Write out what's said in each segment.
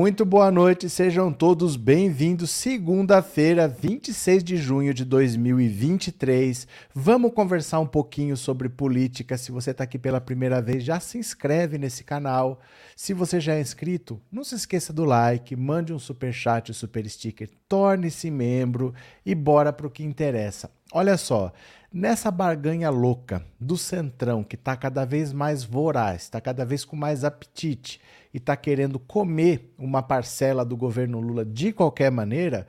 Muito boa noite, sejam todos bem-vindos. Segunda-feira, 26 de junho de 2023. Vamos conversar um pouquinho sobre política. Se você está aqui pela primeira vez, já se inscreve nesse canal. Se você já é inscrito, não se esqueça do like, mande um super chat, um super sticker, torne-se membro e bora para o que interessa. Olha só, nessa barganha louca do Centrão, que está cada vez mais voraz, está cada vez com mais apetite e está querendo comer uma parcela do governo Lula de qualquer maneira,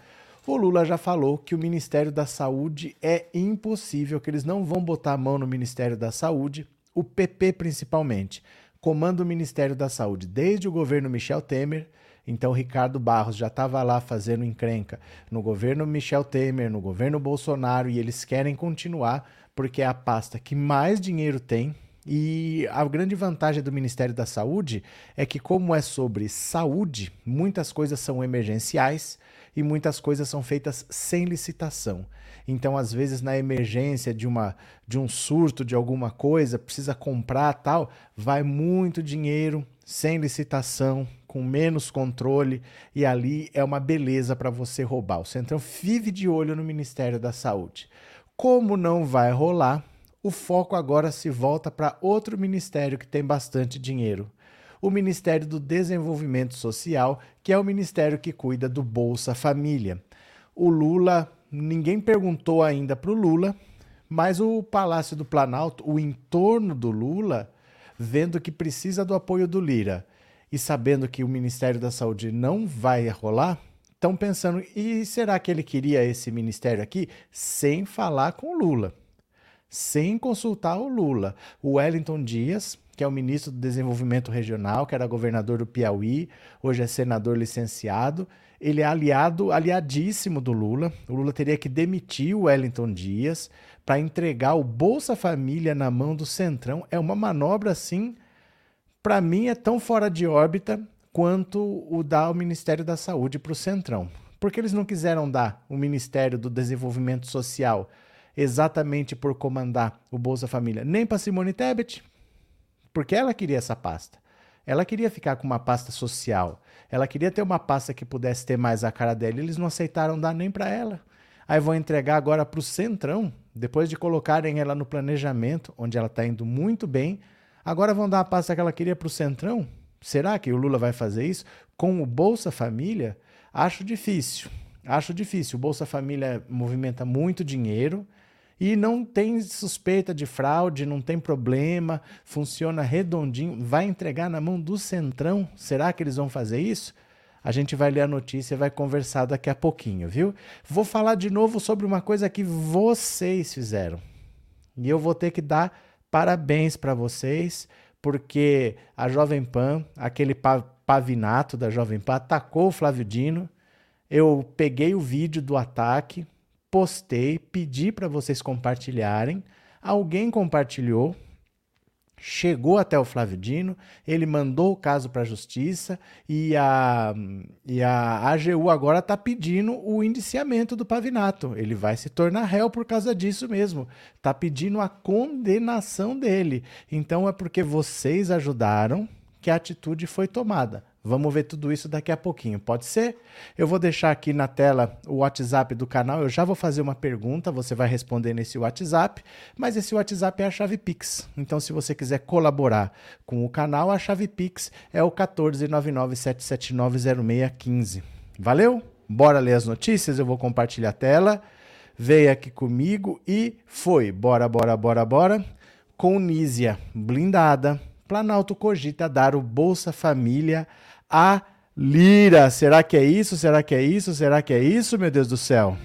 o Lula já falou que o Ministério da Saúde é impossível, que eles não vão botar a mão no Ministério da Saúde, o PP principalmente. Comanda o Ministério da Saúde desde o governo Michel Temer. Então, Ricardo Barros já estava lá fazendo encrenca no governo Michel Temer, no governo Bolsonaro, e eles querem continuar porque é a pasta que mais dinheiro tem e a grande vantagem do Ministério da Saúde é que, como é sobre saúde, muitas coisas são emergenciais e muitas coisas são feitas sem licitação. Então, às vezes, na emergência de, uma, de um surto de alguma coisa, precisa comprar tal, vai muito dinheiro sem licitação, com menos controle, e ali é uma beleza para você roubar. O Centrão vive de olho no Ministério da Saúde. Como não vai rolar, o foco agora se volta para outro ministério que tem bastante dinheiro. O Ministério do Desenvolvimento Social, que é o ministério que cuida do Bolsa Família. O Lula, ninguém perguntou ainda para o Lula, mas o Palácio do Planalto, o entorno do Lula, vendo que precisa do apoio do Lira e sabendo que o Ministério da Saúde não vai rolar, estão pensando: e será que ele queria esse ministério aqui sem falar com o Lula? Sem consultar o Lula. O Wellington Dias, que é o ministro do Desenvolvimento Regional, que era governador do Piauí, hoje é senador licenciado, ele é aliado, aliadíssimo do Lula. O Lula teria que demitir o Wellington Dias para entregar o Bolsa Família na mão do Centrão. É uma manobra assim, para mim é tão fora de órbita quanto o dar o Ministério da Saúde para o Centrão. Porque eles não quiseram dar o Ministério do Desenvolvimento Social exatamente por comandar o Bolsa Família, nem para Simone Tebet, porque ela queria essa pasta. Ela queria ficar com uma pasta social. Ela queria ter uma pasta que pudesse ter mais a cara dela. Eles não aceitaram dar nem para ela. Aí vão entregar agora para o Centrão, depois de colocarem ela no planejamento, onde ela está indo muito bem. Agora vão dar a pasta que ela queria para o Centrão? Será que o Lula vai fazer isso? Com o Bolsa Família? Acho difícil. Acho difícil. O Bolsa Família movimenta muito dinheiro e não tem suspeita de fraude, não tem problema, funciona redondinho, vai entregar na mão do Centrão? Será que eles vão fazer isso? A gente vai ler a notícia e vai conversar daqui a pouquinho, viu? Vou falar de novo sobre uma coisa que vocês fizeram. E eu vou ter que dar parabéns para vocês, porque a Jovem Pan, aquele pavinato da Jovem Pan, atacou o Flávio Dino. Eu peguei o vídeo do ataque, postei, pedi para vocês compartilharem. Alguém compartilhou, chegou até o Flávio Dino, ele mandou o caso para a justiça e a, e a AGU agora está pedindo o indiciamento do Pavinato. Ele vai se tornar réu por causa disso mesmo. Está pedindo a condenação dele. Então é porque vocês ajudaram que a atitude foi tomada. Vamos ver tudo isso daqui a pouquinho, pode ser? Eu vou deixar aqui na tela o WhatsApp do canal. Eu já vou fazer uma pergunta, você vai responder nesse WhatsApp, mas esse WhatsApp é a chave Pix. Então, se você quiser colaborar com o canal, a chave Pix é o 14997790615. Valeu? Bora ler as notícias, eu vou compartilhar a tela. Veio aqui comigo e foi. Bora, bora, bora, bora. Com Nízia blindada. Planalto cogita dar o Bolsa Família a Lira. Será que é isso? Será que é isso? Será que é isso, meu Deus do céu?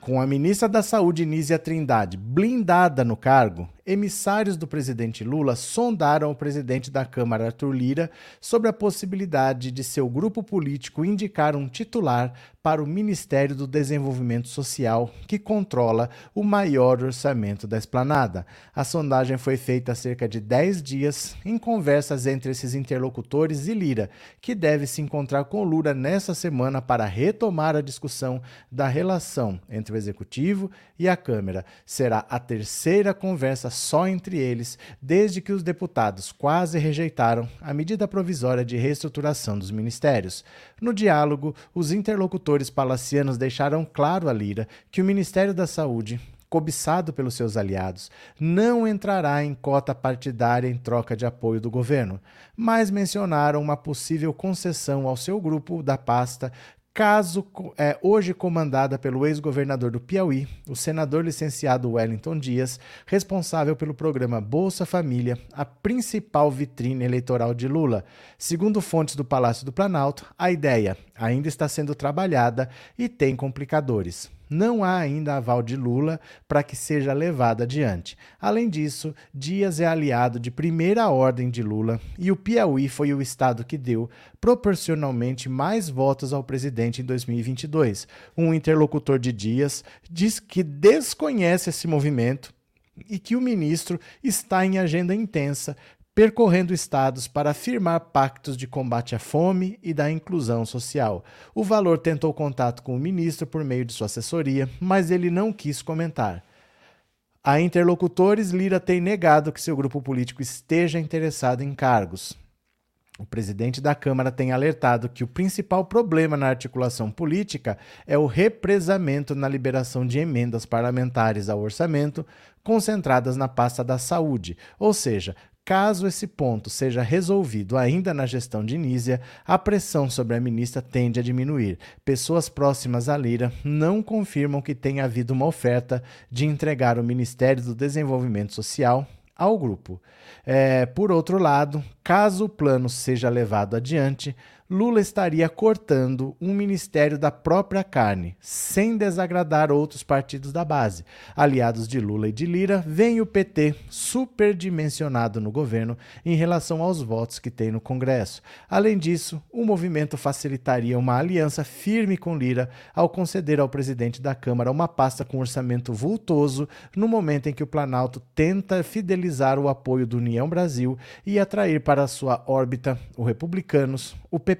Com a ministra da Saúde, Nízia Trindade, blindada no cargo, emissários do presidente Lula sondaram o presidente da Câmara, Arthur Lira, sobre a possibilidade de seu grupo político indicar um titular para o Ministério do Desenvolvimento Social, que controla o maior orçamento da esplanada. A sondagem foi feita há cerca de 10 dias em conversas entre esses interlocutores e Lira, que deve se encontrar com Lula nesta semana para retomar a discussão da relação entre o executivo e a Câmara. Será a terceira conversa só entre eles, desde que os deputados quase rejeitaram a medida provisória de reestruturação dos ministérios. No diálogo, os interlocutores palacianos deixaram claro a Lira que o Ministério da Saúde cobiçado pelos seus aliados, não entrará em cota partidária em troca de apoio do governo, mas mencionaram uma possível concessão ao seu grupo da pasta caso é, hoje comandada pelo ex-governador do Piauí, o senador licenciado Wellington Dias, responsável pelo programa Bolsa Família, a principal vitrine eleitoral de Lula. Segundo fontes do Palácio do Planalto, a ideia ainda está sendo trabalhada e tem complicadores não há ainda aval de Lula para que seja levado adiante. Além disso, Dias é aliado de primeira ordem de Lula e o Piauí foi o estado que deu proporcionalmente mais votos ao presidente em 2022. Um interlocutor de Dias diz que desconhece esse movimento e que o ministro está em agenda intensa, percorrendo estados para firmar pactos de combate à fome e da inclusão social. O Valor tentou contato com o ministro por meio de sua assessoria, mas ele não quis comentar. A interlocutores, Lira tem negado que seu grupo político esteja interessado em cargos. O presidente da Câmara tem alertado que o principal problema na articulação política é o represamento na liberação de emendas parlamentares ao orçamento concentradas na pasta da saúde, ou seja, Caso esse ponto seja resolvido ainda na gestão de Nízia, a pressão sobre a ministra tende a diminuir. Pessoas próximas à Lira não confirmam que tenha havido uma oferta de entregar o Ministério do Desenvolvimento Social ao grupo. É, por outro lado, caso o plano seja levado adiante, Lula estaria cortando um ministério da própria carne, sem desagradar outros partidos da base. Aliados de Lula e de Lira, vem o PT superdimensionado no governo em relação aos votos que tem no Congresso. Além disso, o movimento facilitaria uma aliança firme com Lira ao conceder ao presidente da Câmara uma pasta com orçamento vultoso no momento em que o Planalto tenta fidelizar o apoio do União Brasil e atrair para sua órbita o Republicanos, o PP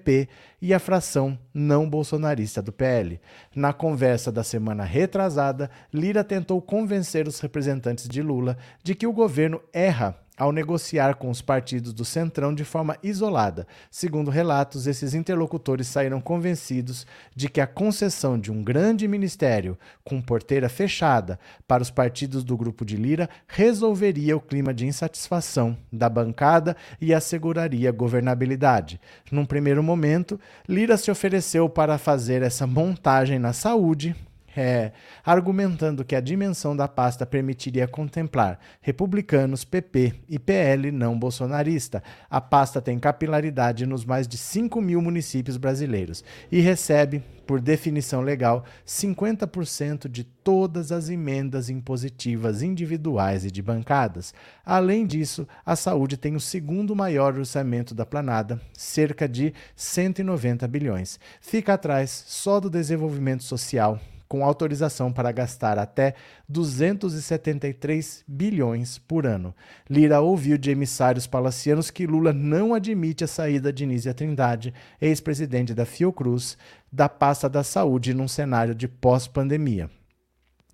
e a fração não bolsonarista do PL. Na conversa da semana retrasada, Lira tentou convencer os representantes de Lula de que o governo erra ao negociar com os partidos do Centrão de forma isolada. Segundo relatos, esses interlocutores saíram convencidos de que a concessão de um grande ministério com porteira fechada para os partidos do grupo de Lira resolveria o clima de insatisfação da bancada e asseguraria governabilidade. Num primeiro momento, Lira se ofereceu para fazer essa montagem na saúde, é, argumentando que a dimensão da pasta permitiria contemplar republicanos, PP e PL não bolsonarista. A pasta tem capilaridade nos mais de 5 mil municípios brasileiros e recebe, por definição legal, 50% de todas as emendas impositivas individuais e de bancadas. Além disso, a saúde tem o segundo maior orçamento da planada, cerca de 190 bilhões. Fica atrás só do desenvolvimento social com autorização para gastar até 273 bilhões por ano. Lira ouviu de emissários palacianos que Lula não admite a saída de Nízia Trindade, ex-presidente da Fiocruz, da pasta da saúde num cenário de pós-pandemia.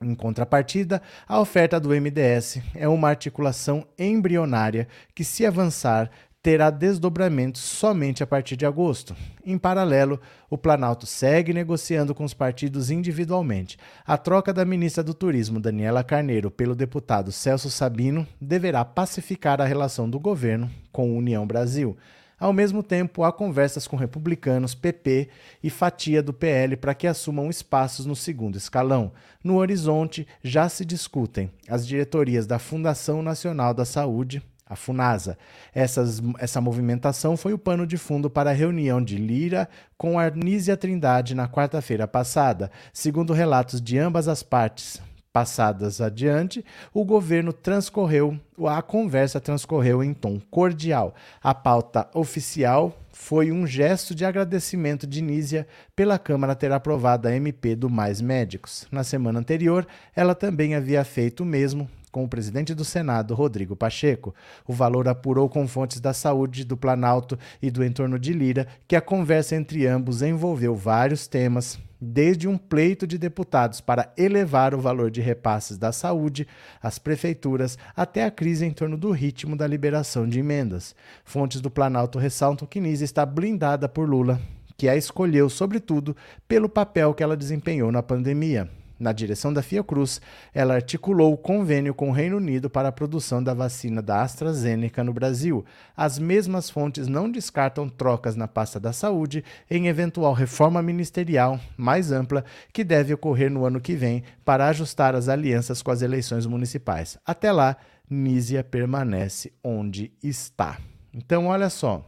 Em contrapartida, a oferta do MDS é uma articulação embrionária que, se avançar, terá desdobramentos somente a partir de agosto. Em paralelo, o Planalto segue negociando com os partidos individualmente. A troca da ministra do Turismo, Daniela Carneiro, pelo deputado Celso Sabino deverá pacificar a relação do governo com a União Brasil. Ao mesmo tempo, há conversas com republicanos, PP e fatia do PL para que assumam espaços no segundo escalão. No horizonte, já se discutem as diretorias da Fundação Nacional da Saúde, a FUNASA. Essas, essa movimentação foi o pano de fundo para a reunião de Lira com Arnísia Trindade na quarta-feira passada. Segundo relatos de ambas as partes, passadas adiante, o governo transcorreu, a conversa transcorreu em tom cordial. A pauta oficial foi um gesto de agradecimento de Nízia pela Câmara ter aprovado a MP do Mais Médicos. Na semana anterior, ela também havia feito o mesmo com o presidente do Senado, Rodrigo Pacheco. O valor apurou com fontes da saúde do Planalto e do entorno de Lira que a conversa entre ambos envolveu vários temas, desde um pleito de deputados para elevar o valor de repasses da saúde às prefeituras até a crise em torno do ritmo da liberação de emendas. Fontes do Planalto ressaltam que Nise está blindada por Lula, que a escolheu, sobretudo, pelo papel que ela desempenhou na pandemia. Na direção da Fiocruz, ela articulou o convênio com o Reino Unido para a produção da vacina da AstraZeneca no Brasil. As mesmas fontes não descartam trocas na pasta da saúde em eventual reforma ministerial mais ampla que deve ocorrer no ano que vem para ajustar as alianças com as eleições municipais. Até lá, Nízia permanece onde está. Então, olha só.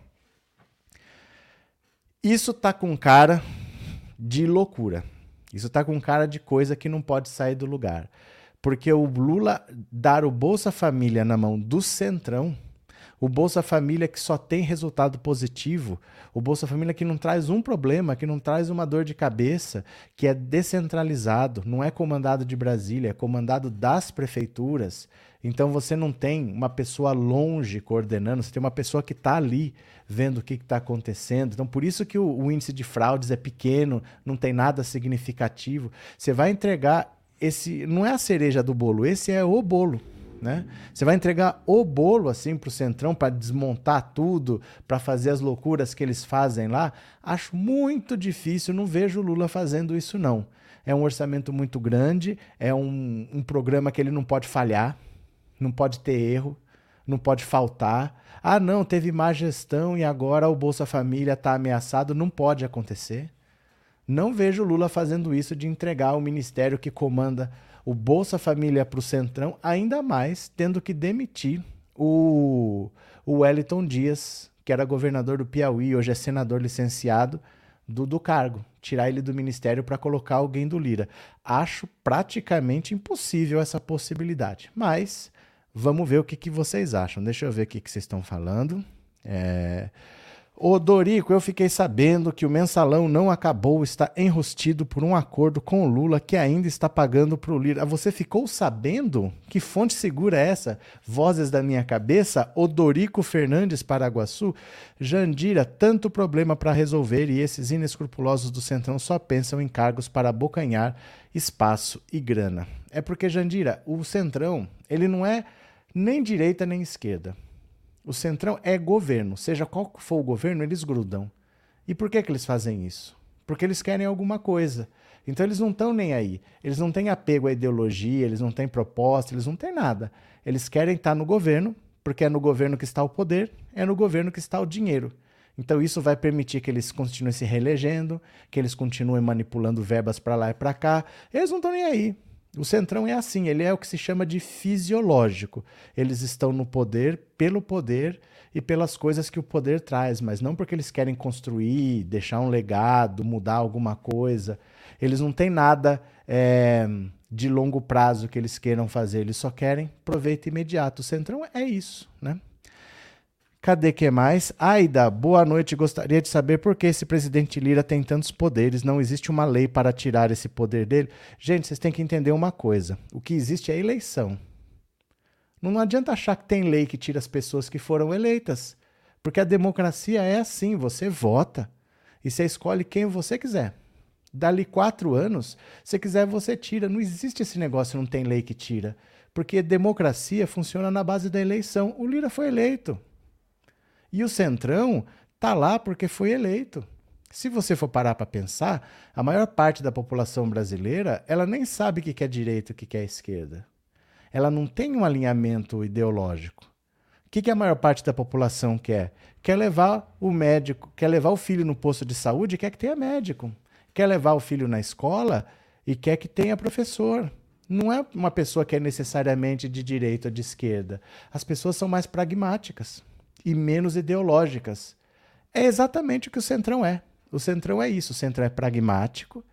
Isso tá com cara de loucura. Isso está com cara de coisa que não pode sair do lugar. Porque o Lula dar o Bolsa Família na mão do Centrão, o Bolsa Família que só tem resultado positivo, o Bolsa Família que não traz um problema, que não traz uma dor de cabeça, que é descentralizado, não é comandado de Brasília, é comandado das prefeituras. Então você não tem uma pessoa longe coordenando, você tem uma pessoa que está ali vendo o que está acontecendo. Então por isso que o, o índice de fraudes é pequeno, não tem nada significativo. Você vai entregar esse, não é a cereja do bolo, esse é o bolo. Né? Você vai entregar o bolo assim para o Centrão para desmontar tudo, para fazer as loucuras que eles fazem lá? Acho muito difícil, não vejo o Lula fazendo isso não. É um orçamento muito grande, é um, um programa que ele não pode falhar não pode ter erro, não pode faltar. Ah, não, teve má gestão e agora o Bolsa Família está ameaçado. Não pode acontecer. Não vejo Lula fazendo isso de entregar o ministério que comanda o Bolsa Família para o Centrão, ainda mais tendo que demitir o, o Wellington Dias, que era governador do Piauí, hoje é senador licenciado, do, do cargo, tirar ele do ministério para colocar alguém do Lira. Acho praticamente impossível essa possibilidade, mas Vamos ver o que, que vocês acham. Deixa eu ver o que, que vocês estão falando. É... Ô Dorico, eu fiquei sabendo que o mensalão não acabou, está enrustido por um acordo com o Lula que ainda está pagando para o Lira. Ah, você ficou sabendo? Que fonte segura é essa? Vozes da minha cabeça? O Dorico Fernandes Paraguaçu? Jandira, tanto problema para resolver e esses inescrupulosos do Centrão só pensam em cargos para abocanhar espaço e grana. É porque, Jandira, o Centrão, ele não é nem direita nem esquerda. O centrão é governo, seja qual for o governo, eles grudam. E por que, que eles fazem isso? Porque eles querem alguma coisa. Então eles não estão nem aí. Eles não têm apego à ideologia, eles não têm proposta, eles não têm nada. Eles querem estar no governo, porque é no governo que está o poder, é no governo que está o dinheiro. Então isso vai permitir que eles continuem se reelegendo, que eles continuem manipulando verbas para lá e para cá. Eles não estão nem aí. O Centrão é assim, ele é o que se chama de fisiológico. Eles estão no poder pelo poder e pelas coisas que o poder traz, mas não porque eles querem construir, deixar um legado, mudar alguma coisa. Eles não têm nada é, de longo prazo que eles queiram fazer, eles só querem proveito imediato. O Centrão é isso, né? Cadê que mais? Aida, boa noite. Gostaria de saber por que esse presidente Lira tem tantos poderes. Não existe uma lei para tirar esse poder dele. Gente, vocês têm que entender uma coisa. O que existe é eleição. Não adianta achar que tem lei que tira as pessoas que foram eleitas. Porque a democracia é assim: você vota e você escolhe quem você quiser. Dali quatro anos, se quiser, você tira. Não existe esse negócio, não tem lei que tira. Porque democracia funciona na base da eleição. O Lira foi eleito. E o Centrão tá lá porque foi eleito. Se você for parar para pensar, a maior parte da população brasileira, ela nem sabe o que é direita e o que é esquerda. Ela não tem um alinhamento ideológico. O que, que a maior parte da população quer? Quer levar o médico, quer levar o filho no posto de saúde quer que tenha médico. Quer levar o filho na escola e quer que tenha professor. Não é uma pessoa que é necessariamente de direita ou de esquerda. As pessoas são mais pragmáticas e menos ideológicas. É exatamente o que o Centrão é. O Centrão é isso. O Centrão é pragmático,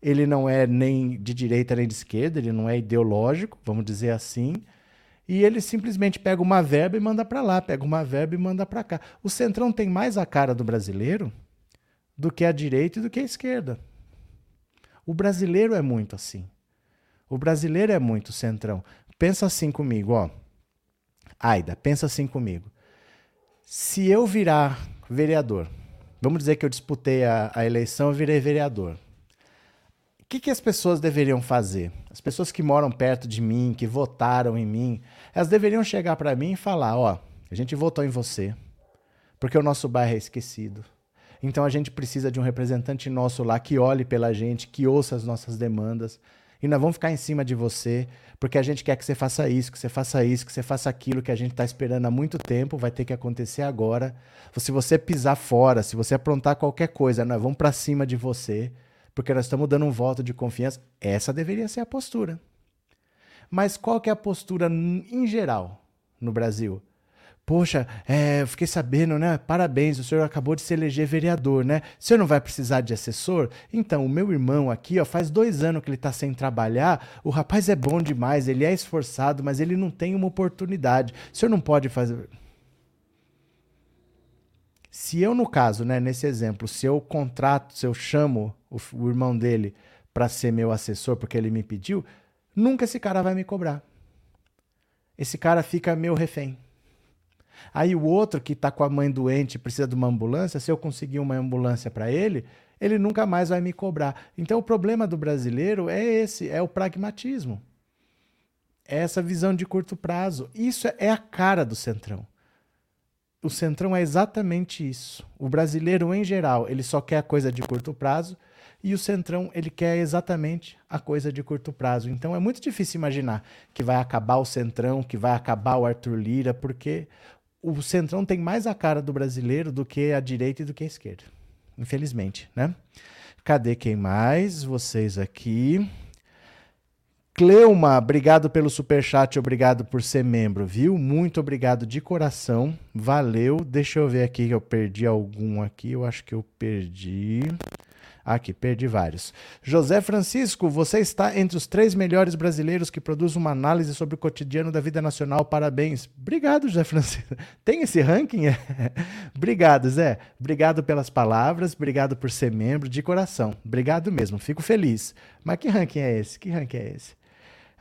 ele não é nem de direita nem de esquerda, ele não é ideológico, vamos dizer assim. E ele simplesmente pega uma verba e manda para lá, pega uma verba e manda para cá. O Centrão tem mais a cara do brasileiro do que a direita e do que a esquerda. O brasileiro é muito assim. O brasileiro é muito centrão. Pensa assim comigo, ó. Aida, pensa assim comigo. Se eu virar vereador, vamos dizer que eu disputei a, a eleição e virei vereador. que, que as pessoas deveriam fazer? As pessoas que moram perto de mim, que votaram em mim, elas deveriam chegar para mim e falar: ó, a gente votou em você, porque o nosso bairro é esquecido. Então a gente precisa de um representante nosso lá que olhe pela gente, que ouça as nossas demandas. E nós vamos ficar em cima de você, porque a gente quer que você faça isso, que você faça isso, que você faça aquilo que a gente está esperando há muito tempo, vai ter que acontecer agora. Se você pisar fora, se você aprontar qualquer coisa, nós vamos para cima de você porque nós estamos dando um voto de confiança. Essa deveria ser a postura. Mas qual que é a postura em geral no Brasil? Poxa, é, eu fiquei sabendo, né? Parabéns, o senhor acabou de se eleger vereador, né? O senhor não vai precisar de assessor? Então, o meu irmão aqui, ó, faz dois anos que ele está sem trabalhar. O rapaz é bom demais, ele é esforçado, mas ele não tem uma oportunidade. O senhor não pode fazer. Se eu, no caso, né, nesse exemplo, se eu contrato, se eu chamo o, o irmão dele para ser meu assessor porque ele me pediu, nunca esse cara vai me cobrar. Esse cara fica meu refém. Aí o outro que está com a mãe doente precisa de uma ambulância, se eu conseguir uma ambulância para ele, ele nunca mais vai me cobrar. Então o problema do brasileiro é esse, é o pragmatismo. É essa visão de curto prazo. Isso é a cara do Centrão o Centrão é exatamente isso. O brasileiro, em geral, ele só quer a coisa de curto prazo e o Centrão, ele quer exatamente a coisa de curto prazo. Então é muito difícil imaginar que vai acabar o Centrão, que vai acabar o Arthur Lira, porque o Centrão tem mais a cara do brasileiro do que a direita e do que a esquerda. Infelizmente, né? Cadê quem mais? Vocês aqui. Cleuma, obrigado pelo super chat, obrigado por ser membro, viu? Muito obrigado de coração. Valeu. Deixa eu ver aqui que eu perdi algum aqui. Eu acho que eu perdi. Aqui, perdi vários. José Francisco, você está entre os três melhores brasileiros que produzem uma análise sobre o cotidiano da vida nacional. Parabéns. Obrigado, José Francisco. Tem esse ranking? obrigado, Zé. Obrigado pelas palavras, obrigado por ser membro, de coração. Obrigado mesmo, fico feliz. Mas que ranking é esse? Que ranking é esse?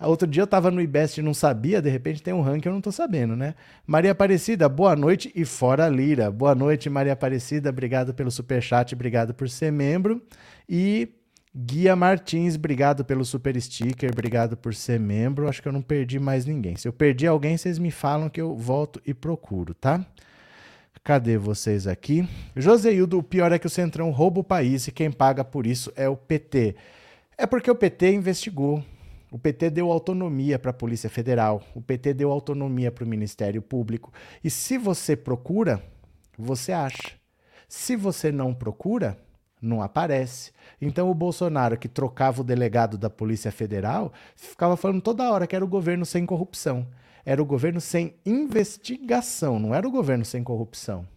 Outro dia eu estava no IBEST e não sabia, de repente tem um ranking eu não estou sabendo, né? Maria Aparecida, boa noite e fora Lira. Boa noite, Maria Aparecida, obrigado pelo super chat, obrigado por ser membro. E Guia Martins, obrigado pelo super sticker, obrigado por ser membro. Acho que eu não perdi mais ninguém. Se eu perdi alguém, vocês me falam que eu volto e procuro, tá? Cadê vocês aqui? Joseildo, o pior é que o Centrão rouba o país e quem paga por isso é o PT. É porque o PT investigou o PT deu autonomia para a Polícia Federal, o PT deu autonomia para o Ministério Público. E se você procura, você acha. Se você não procura, não aparece. Então o Bolsonaro, que trocava o delegado da Polícia Federal, ficava falando toda hora que era o governo sem corrupção. Era o governo sem investigação, não era o governo sem corrupção.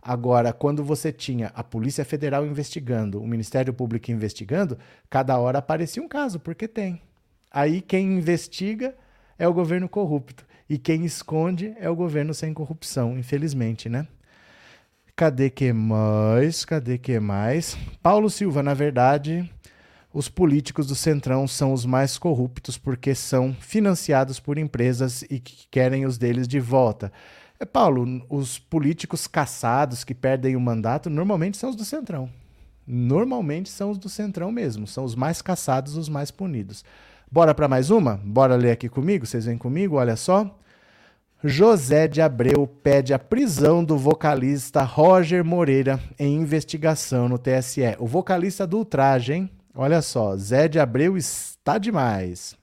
Agora, quando você tinha a Polícia Federal investigando, o Ministério Público investigando, cada hora aparecia um caso, porque tem. Aí quem investiga é o governo corrupto e quem esconde é o governo sem corrupção, infelizmente, né? Cadê que mais? Cadê que mais? Paulo Silva, na verdade, os políticos do Centrão são os mais corruptos porque são financiados por empresas e que querem os deles de volta. É, Paulo, os políticos caçados que perdem o mandato normalmente são os do Centrão. Normalmente são os do Centrão mesmo, são os mais caçados, os mais punidos. Bora para mais uma? Bora ler aqui comigo? Vocês vêm comigo? Olha só. José de Abreu pede a prisão do vocalista Roger Moreira em investigação no TSE. O vocalista do ultraje, hein? Olha só, Zé de Abreu está demais.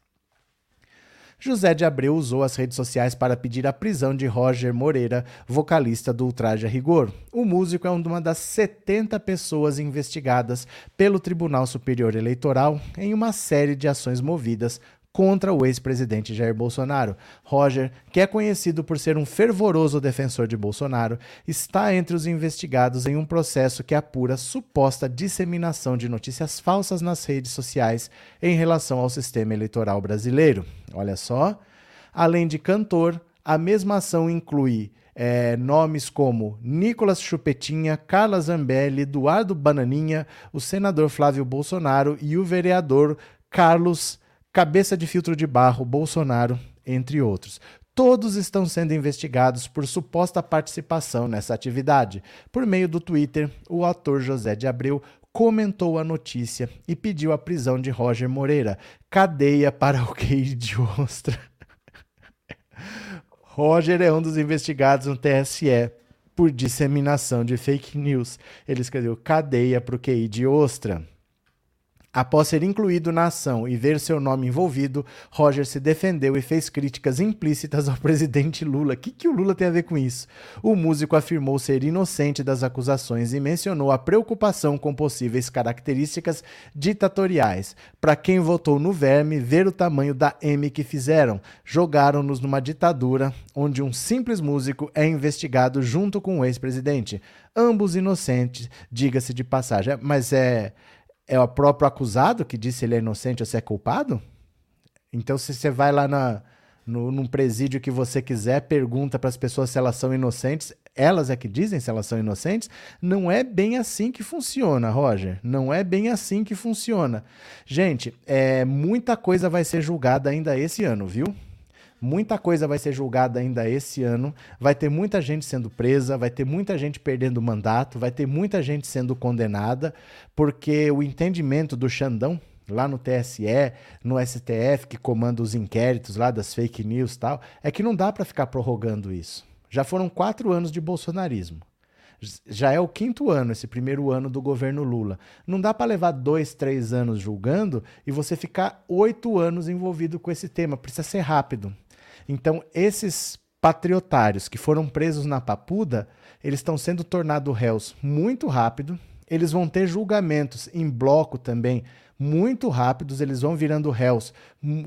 José de Abreu usou as redes sociais para pedir a prisão de Roger Moreira, vocalista do Ultraje a Rigor. O músico é uma das 70 pessoas investigadas pelo Tribunal Superior Eleitoral em uma série de ações movidas contra o ex-presidente Jair Bolsonaro. Roger, que é conhecido por ser um fervoroso defensor de Bolsonaro, está entre os investigados em um processo que apura suposta disseminação de notícias falsas nas redes sociais em relação ao sistema eleitoral brasileiro. Olha só. Além de cantor, a mesma ação inclui é, nomes como Nicolas Chupetinha, Carla Zambelli, Eduardo Bananinha, o senador Flávio Bolsonaro e o vereador Carlos cabeça de filtro de barro, Bolsonaro, entre outros. Todos estão sendo investigados por suposta participação nessa atividade. Por meio do Twitter, o ator José de Abreu comentou a notícia e pediu a prisão de Roger Moreira, cadeia para o QI de ostra. Roger é um dos investigados no TSE por disseminação de fake news. Ele escreveu cadeia para o QI de ostra. Após ser incluído na ação e ver seu nome envolvido, Roger se defendeu e fez críticas implícitas ao presidente Lula. O que, que o Lula tem a ver com isso? O músico afirmou ser inocente das acusações e mencionou a preocupação com possíveis características ditatoriais. Para quem votou no verme, ver o tamanho da M que fizeram. Jogaram-nos numa ditadura onde um simples músico é investigado junto com o ex-presidente. Ambos inocentes, diga-se de passagem. Mas é é o próprio acusado que disse se ele é inocente ou se é culpado? Então, se você vai lá na, no, num presídio que você quiser, pergunta para as pessoas se elas são inocentes, elas é que dizem se elas são inocentes, não é bem assim que funciona, Roger. Não é bem assim que funciona. Gente, é, muita coisa vai ser julgada ainda esse ano, viu? Muita coisa vai ser julgada ainda esse ano. Vai ter muita gente sendo presa, vai ter muita gente perdendo mandato, vai ter muita gente sendo condenada, porque o entendimento do Xandão, lá no TSE, no STF, que comanda os inquéritos lá das fake news e tal, é que não dá para ficar prorrogando isso. Já foram quatro anos de bolsonarismo. Já é o quinto ano, esse primeiro ano do governo Lula. Não dá para levar dois, três anos julgando e você ficar oito anos envolvido com esse tema. Precisa ser rápido. Então, esses patriotários que foram presos na Papuda, eles estão sendo tornados réus muito rápido. Eles vão ter julgamentos em bloco também muito rápidos, eles vão virando réus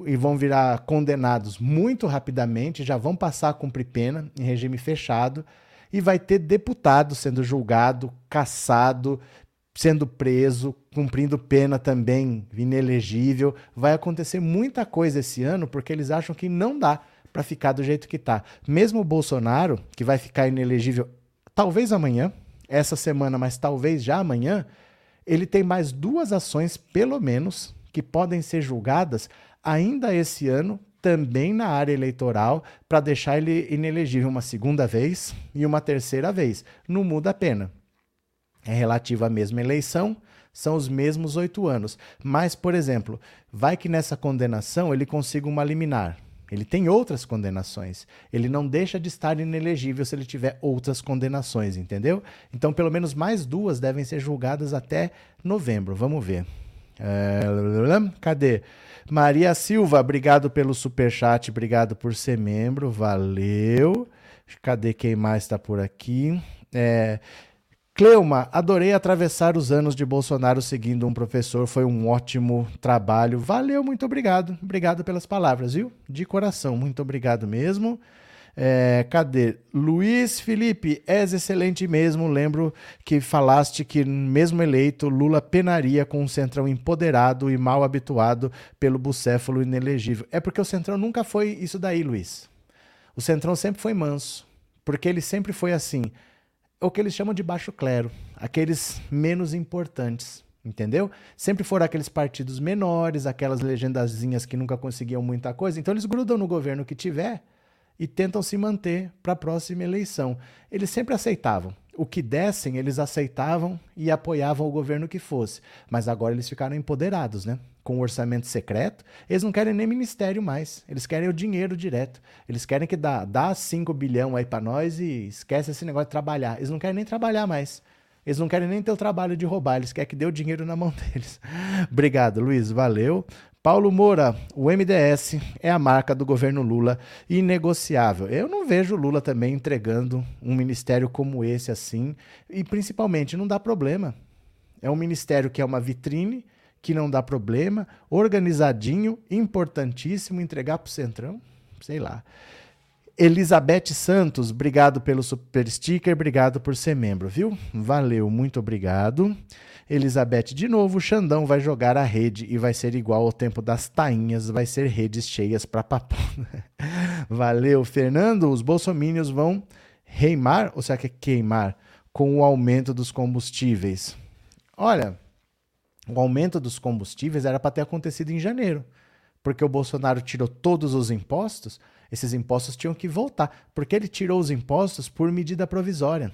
e vão virar condenados muito rapidamente, já vão passar a cumprir pena em regime fechado e vai ter deputado sendo julgado, caçado, sendo preso, cumprindo pena também inelegível. Vai acontecer muita coisa esse ano porque eles acham que não dá para ficar do jeito que está. Mesmo o Bolsonaro, que vai ficar inelegível talvez amanhã, essa semana, mas talvez já amanhã, ele tem mais duas ações, pelo menos, que podem ser julgadas ainda esse ano, também na área eleitoral, para deixar ele inelegível uma segunda vez e uma terceira vez. Não muda a pena. É relativo à mesma eleição, são os mesmos oito anos. Mas, por exemplo, vai que nessa condenação ele consiga uma liminar. Ele tem outras condenações. Ele não deixa de estar inelegível se ele tiver outras condenações, entendeu? Então, pelo menos mais duas devem ser julgadas até novembro. Vamos ver. É... Cadê? Maria Silva, obrigado pelo super chat, obrigado por ser membro, valeu. Cadê quem mais está por aqui? É... Cleuma, adorei atravessar os anos de Bolsonaro seguindo um professor, foi um ótimo trabalho. Valeu, muito obrigado. Obrigado pelas palavras, viu? De coração, muito obrigado mesmo. É, cadê? Luiz Felipe, és excelente mesmo. Lembro que falaste que, mesmo eleito, Lula penaria com um centrão empoderado e mal habituado pelo bucéfalo inelegível. É porque o centrão nunca foi isso daí, Luiz. O centrão sempre foi manso, porque ele sempre foi assim o que eles chamam de baixo clero, aqueles menos importantes, entendeu? Sempre foram aqueles partidos menores, aquelas legendazinhas que nunca conseguiam muita coisa, então eles grudam no governo que tiver e tentam se manter para a próxima eleição. Eles sempre aceitavam. O que dessem, eles aceitavam e apoiavam o governo que fosse. Mas agora eles ficaram empoderados, né? Com o orçamento secreto, eles não querem nem ministério mais. Eles querem o dinheiro direto. Eles querem que dá, dá 5 bilhão aí para nós e esquece esse negócio de trabalhar. Eles não querem nem trabalhar mais. Eles não querem nem ter o trabalho de roubar, eles querem que dê o dinheiro na mão deles. Obrigado, Luiz. Valeu. Paulo Moura, o MDS é a marca do governo Lula inegociável. Eu não vejo Lula também entregando um ministério como esse assim, e principalmente não dá problema. É um ministério que é uma vitrine, que não dá problema, organizadinho, importantíssimo, entregar para o Centrão, sei lá. Elizabeth Santos, obrigado pelo super sticker, obrigado por ser membro, viu? Valeu, muito obrigado. Elizabeth, de novo, o Xandão vai jogar a rede e vai ser igual ao tempo das tainhas, vai ser redes cheias para papo. Valeu, Fernando. Os bolsomínios vão reimar, ou será que é queimar, com o aumento dos combustíveis? Olha, o aumento dos combustíveis era para ter acontecido em janeiro. porque o Bolsonaro tirou todos os impostos, esses impostos tinham que voltar, porque ele tirou os impostos por medida provisória.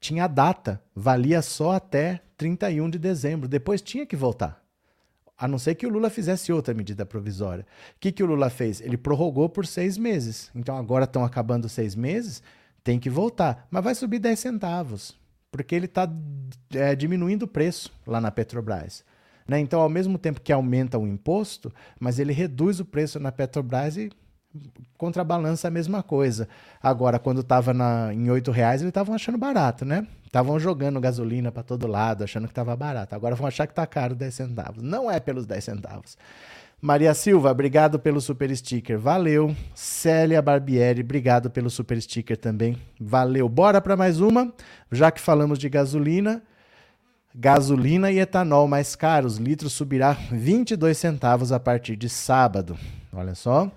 Tinha data, valia só até 31 de dezembro, depois tinha que voltar. A não ser que o Lula fizesse outra medida provisória. O que, que o Lula fez? Ele prorrogou por seis meses. Então agora estão acabando seis meses, tem que voltar. Mas vai subir 10 centavos, porque ele está é, diminuindo o preço lá na Petrobras. Né? Então, ao mesmo tempo que aumenta o imposto, mas ele reduz o preço na Petrobras e contrabalança a mesma coisa. Agora, quando estava em R$ reais, eles estavam achando barato, né? Estavam jogando gasolina para todo lado, achando que estava barato. Agora vão achar que está caro 10 centavos. Não é pelos 10 centavos. Maria Silva, obrigado pelo super sticker. Valeu. Célia Barbieri, obrigado pelo super sticker também. Valeu. Bora para mais uma. Já que falamos de gasolina, gasolina e etanol mais caros, litro subirá 22 centavos a partir de sábado. Olha só.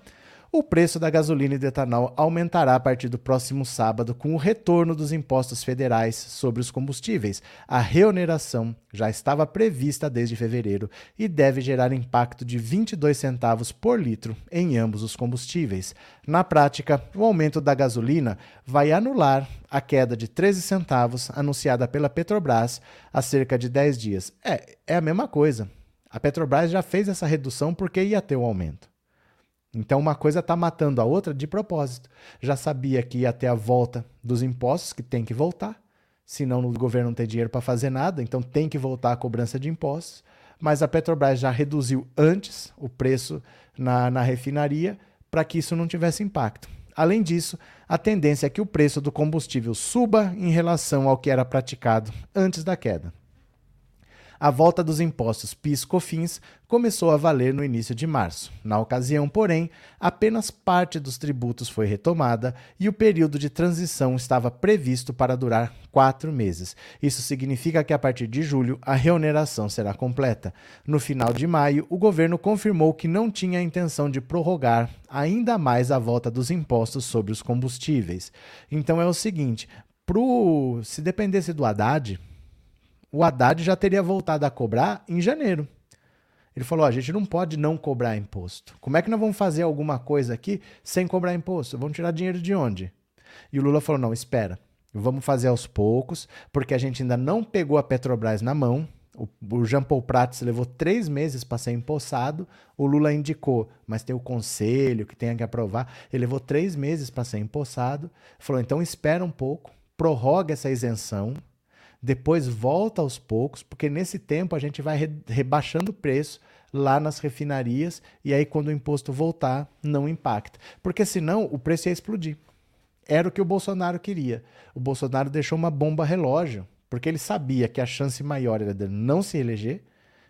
O preço da gasolina e do etanol aumentará a partir do próximo sábado com o retorno dos impostos federais sobre os combustíveis. A reoneração já estava prevista desde fevereiro e deve gerar impacto de 22 centavos por litro em ambos os combustíveis. Na prática, o aumento da gasolina vai anular a queda de 13 centavos anunciada pela Petrobras há cerca de 10 dias. É, é a mesma coisa. A Petrobras já fez essa redução porque ia ter o um aumento. Então, uma coisa está matando a outra de propósito. Já sabia que ia ter a volta dos impostos, que tem que voltar, senão o governo não tem dinheiro para fazer nada, então tem que voltar a cobrança de impostos. Mas a Petrobras já reduziu antes o preço na, na refinaria para que isso não tivesse impacto. Além disso, a tendência é que o preço do combustível suba em relação ao que era praticado antes da queda. A volta dos impostos PIS/COFINS começou a valer no início de março. Na ocasião, porém, apenas parte dos tributos foi retomada e o período de transição estava previsto para durar quatro meses. Isso significa que a partir de julho a reoneração será completa. No final de maio, o governo confirmou que não tinha a intenção de prorrogar ainda mais a volta dos impostos sobre os combustíveis. Então é o seguinte: pro, se dependesse do Haddad, o Haddad já teria voltado a cobrar em janeiro. Ele falou: a gente não pode não cobrar imposto. Como é que nós vamos fazer alguma coisa aqui sem cobrar imposto? Vamos tirar dinheiro de onde? E o Lula falou: não, espera. Vamos fazer aos poucos, porque a gente ainda não pegou a Petrobras na mão. O, o Jean Paul Prats levou três meses para ser empossado. O Lula indicou, mas tem o conselho que tem que aprovar. Ele levou três meses para ser empossado. Falou: então espera um pouco, prorroga essa isenção depois volta aos poucos, porque nesse tempo a gente vai re rebaixando o preço lá nas refinarias e aí quando o imposto voltar, não impacta. Porque senão o preço ia explodir. Era o que o Bolsonaro queria. O Bolsonaro deixou uma bomba relógio, porque ele sabia que a chance maior era de não se eleger.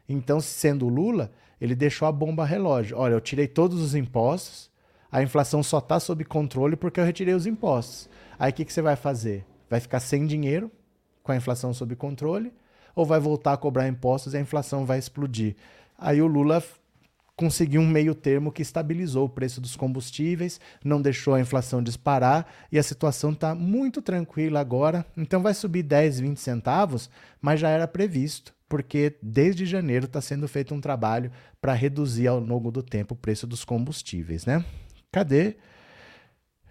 Então, sendo Lula, ele deixou a bomba relógio. Olha, eu tirei todos os impostos, a inflação só está sob controle porque eu retirei os impostos. Aí o que, que você vai fazer? Vai ficar sem dinheiro, com a inflação sob controle, ou vai voltar a cobrar impostos e a inflação vai explodir. Aí o Lula conseguiu um meio termo que estabilizou o preço dos combustíveis, não deixou a inflação disparar e a situação está muito tranquila agora. Então vai subir 10, 20 centavos, mas já era previsto, porque desde janeiro está sendo feito um trabalho para reduzir ao longo do tempo o preço dos combustíveis, né? Cadê?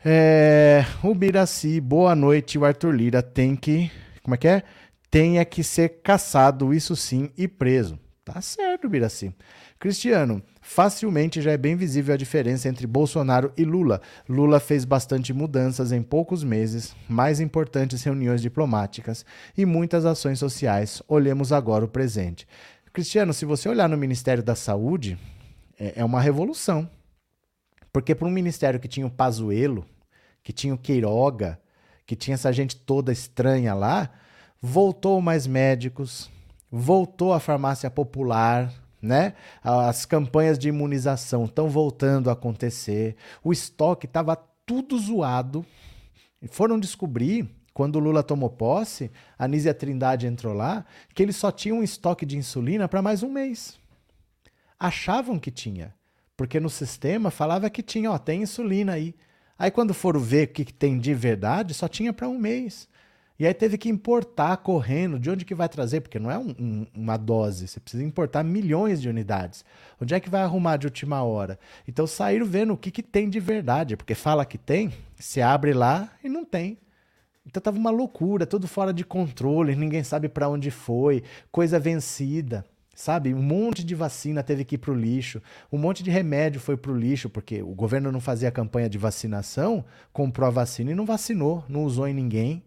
É, o Biraci, boa noite. O Arthur Lira tem que como é que é? Tenha que ser caçado, isso sim, e preso. Tá certo, Biraci. Cristiano, facilmente já é bem visível a diferença entre Bolsonaro e Lula. Lula fez bastante mudanças em poucos meses, mais importantes reuniões diplomáticas e muitas ações sociais. Olhemos agora o presente. Cristiano, se você olhar no Ministério da Saúde, é, é uma revolução. Porque para um ministério que tinha o Pazuello, que tinha o Queiroga, que tinha essa gente toda estranha lá, voltou mais médicos, voltou a farmácia popular, né? As campanhas de imunização estão voltando a acontecer. O estoque estava tudo zoado. Foram descobrir, quando o Lula tomou posse, a Nízia Trindade entrou lá, que eles só tinham um estoque de insulina para mais um mês. Achavam que tinha, porque no sistema falava que tinha, ó, tem insulina aí. Aí quando foram ver o que, tem de verdade, só tinha para um mês. E aí teve que importar correndo. De onde que vai trazer? Porque não é um, um, uma dose. Você precisa importar milhões de unidades. Onde é que vai arrumar de última hora? Então saíram vendo o que, que tem de verdade. Porque fala que tem, se abre lá e não tem. Então tava uma loucura, tudo fora de controle, ninguém sabe para onde foi, coisa vencida. Sabe, um monte de vacina teve que ir para o lixo, um monte de remédio foi para o lixo, porque o governo não fazia campanha de vacinação, comprou a vacina e não vacinou, não usou em ninguém.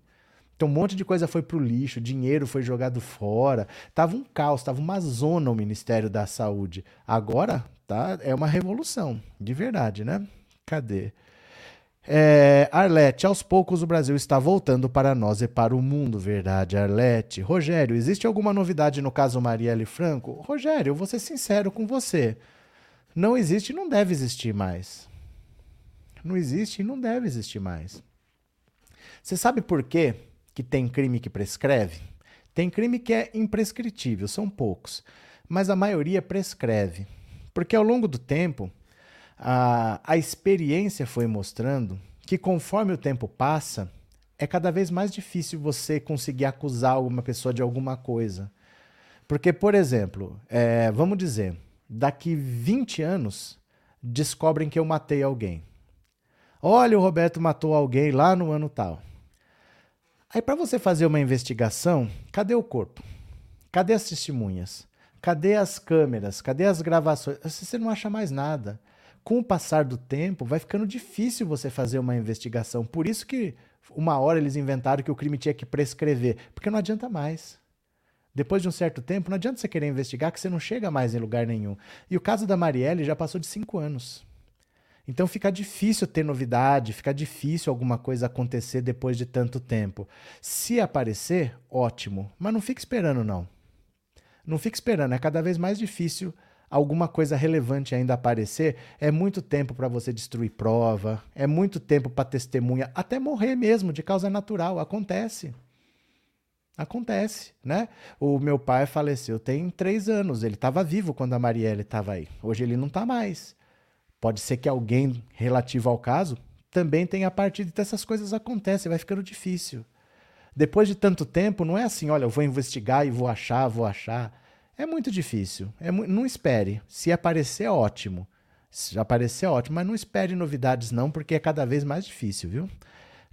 Então um monte de coisa foi para o lixo, dinheiro foi jogado fora, tava um caos, tava uma zona o Ministério da Saúde. Agora tá, é uma revolução, de verdade, né? Cadê? É, Arlete, aos poucos o Brasil está voltando para nós e para o mundo, verdade, Arlete. Rogério, existe alguma novidade no caso Marielle Franco? Rogério, eu vou ser sincero com você. Não existe e não deve existir mais. Não existe e não deve existir mais. Você sabe por quê que tem crime que prescreve? Tem crime que é imprescritível, são poucos, mas a maioria prescreve. Porque ao longo do tempo, a, a experiência foi mostrando que conforme o tempo passa, é cada vez mais difícil você conseguir acusar alguma pessoa de alguma coisa. Porque, por exemplo, é, vamos dizer, daqui 20 anos descobrem que eu matei alguém. Olha, o Roberto matou alguém lá no ano tal. Aí, para você fazer uma investigação, cadê o corpo? Cadê as testemunhas? Cadê as câmeras? Cadê as gravações? Você não acha mais nada com o passar do tempo, vai ficando difícil você fazer uma investigação. Por isso que uma hora eles inventaram que o crime tinha que prescrever, porque não adianta mais. Depois de um certo tempo, não adianta você querer investigar que você não chega mais em lugar nenhum. E o caso da Marielle já passou de cinco anos. Então fica difícil ter novidade, fica difícil alguma coisa acontecer depois de tanto tempo. Se aparecer, ótimo, mas não fique esperando não. Não fique esperando, é cada vez mais difícil alguma coisa relevante ainda aparecer, é muito tempo para você destruir prova, é muito tempo para testemunha, até morrer mesmo de causa natural. Acontece. Acontece, né? O meu pai faleceu tem três anos. Ele estava vivo quando a Marielle estava aí. Hoje ele não está mais. Pode ser que alguém relativo ao caso também tenha partido. Então essas coisas acontecem, vai ficando difícil. Depois de tanto tempo, não é assim, olha, eu vou investigar e vou achar, vou achar. É muito difícil. É mu não espere. Se aparecer, é ótimo. Se aparecer, é ótimo. Mas não espere novidades, não, porque é cada vez mais difícil, viu?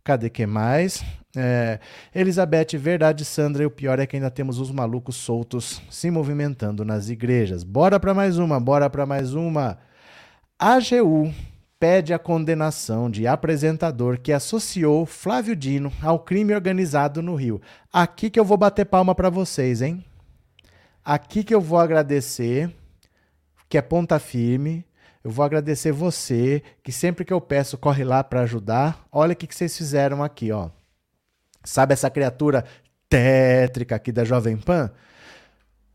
Cadê que mais? É, Elizabeth, verdade, Sandra, e o pior é que ainda temos os malucos soltos se movimentando nas igrejas. Bora para mais uma, bora para mais uma. AGU pede a condenação de apresentador que associou Flávio Dino ao crime organizado no Rio. Aqui que eu vou bater palma para vocês, hein? Aqui que eu vou agradecer, que é ponta firme. Eu vou agradecer você, que sempre que eu peço corre lá para ajudar. Olha o que, que vocês fizeram aqui, ó. Sabe essa criatura tétrica aqui da Jovem Pan?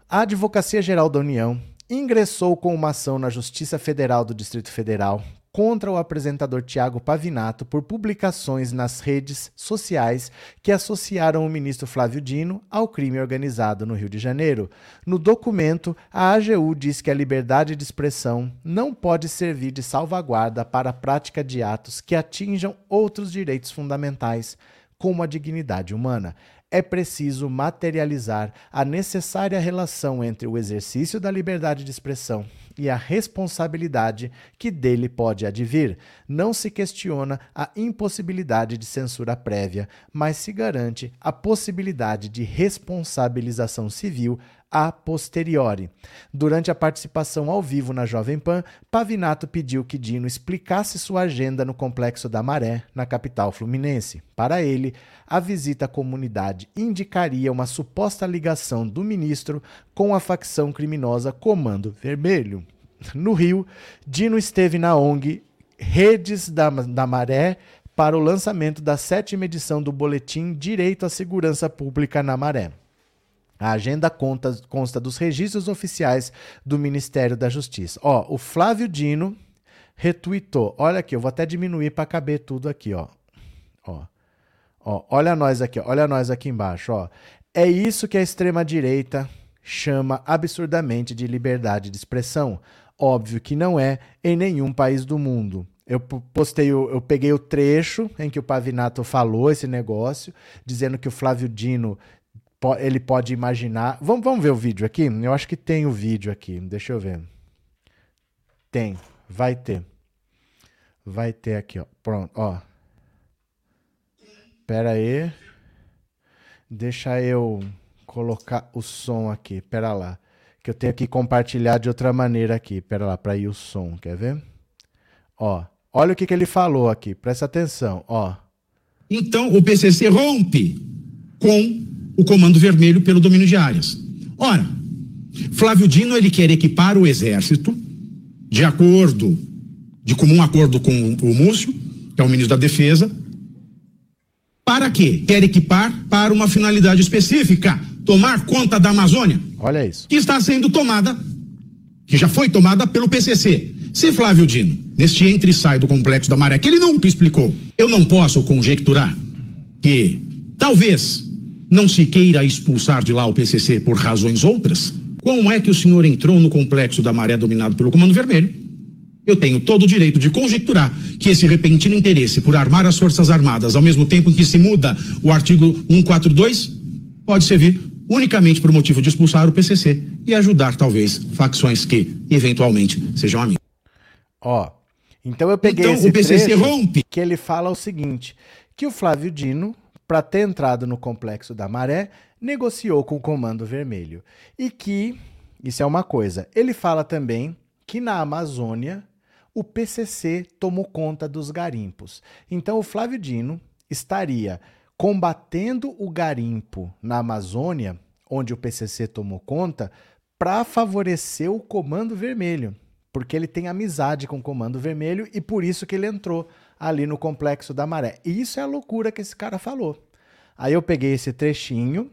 A Advocacia Geral da União ingressou com uma ação na Justiça Federal do Distrito Federal contra o apresentador Tiago Pavinato por publicações nas redes sociais que associaram o ministro Flávio Dino ao crime organizado no Rio de Janeiro. No documento, a AGU diz que a liberdade de expressão não pode servir de salvaguarda para a prática de atos que atinjam outros direitos fundamentais, como a dignidade humana é preciso materializar a necessária relação entre o exercício da liberdade de expressão e a responsabilidade que dele pode advir. Não se questiona a impossibilidade de censura prévia, mas se garante a possibilidade de responsabilização civil a posteriori. Durante a participação ao vivo na Jovem Pan, Pavinato pediu que Dino explicasse sua agenda no Complexo da Maré, na capital fluminense. Para ele, a visita à comunidade indicaria uma suposta ligação do ministro com a facção criminosa Comando Vermelho. No Rio, Dino esteve na ONG Redes da, da Maré para o lançamento da sétima edição do Boletim Direito à Segurança Pública na Maré. A agenda conta, consta dos registros oficiais do Ministério da Justiça. Ó, o Flávio Dino retuitou. Olha aqui, eu vou até diminuir para caber tudo aqui, ó. Ó. Ó, olha nós aqui, olha nós aqui embaixo, ó. É isso que a extrema direita chama absurdamente de liberdade de expressão. Óbvio que não é em nenhum país do mundo. Eu postei, eu peguei o trecho em que o Pavinato falou esse negócio, dizendo que o Flávio Dino ele pode imaginar. Vamos, vamos ver o vídeo aqui? Eu acho que tem o vídeo aqui. Deixa eu ver. Tem, vai ter. Vai ter aqui, ó. Pronto, ó. Pera aí. Deixa eu colocar o som aqui. Pera lá. Que eu tenho que compartilhar de outra maneira aqui. Pera lá, para ir o som. Quer ver? Ó. Olha o que, que ele falou aqui, presta atenção, ó. Então o PCC rompe com o Comando Vermelho pelo domínio de áreas. Ora, Flávio Dino ele quer equipar o exército de acordo, de comum acordo com o Múcio, que é o ministro da Defesa, para quê? Quer equipar para uma finalidade específica, tomar conta da Amazônia. Olha isso. Que está sendo tomada, que já foi tomada pelo PCC. Se Flávio Dino, neste entre e sai do complexo da Maré, que ele nunca explicou, eu não posso conjecturar que talvez não se queira expulsar de lá o PCC por razões outras, como é que o senhor entrou no complexo da Maré dominado pelo Comando Vermelho? Eu tenho todo o direito de conjecturar que esse repentino interesse por armar as Forças Armadas ao mesmo tempo em que se muda o artigo 142 pode servir unicamente por motivo de expulsar o PCC e ajudar talvez facções que eventualmente sejam amigas. Ó, então eu peguei então, esse o PCC rompe. que ele fala o seguinte, que o Flávio Dino, para ter entrado no complexo da Maré, negociou com o Comando Vermelho. E que, isso é uma coisa, ele fala também que na Amazônia o PCC tomou conta dos garimpos. Então o Flávio Dino estaria combatendo o garimpo na Amazônia, onde o PCC tomou conta, para favorecer o Comando Vermelho porque ele tem amizade com o Comando Vermelho e por isso que ele entrou ali no Complexo da Maré. E isso é a loucura que esse cara falou. Aí eu peguei esse trechinho,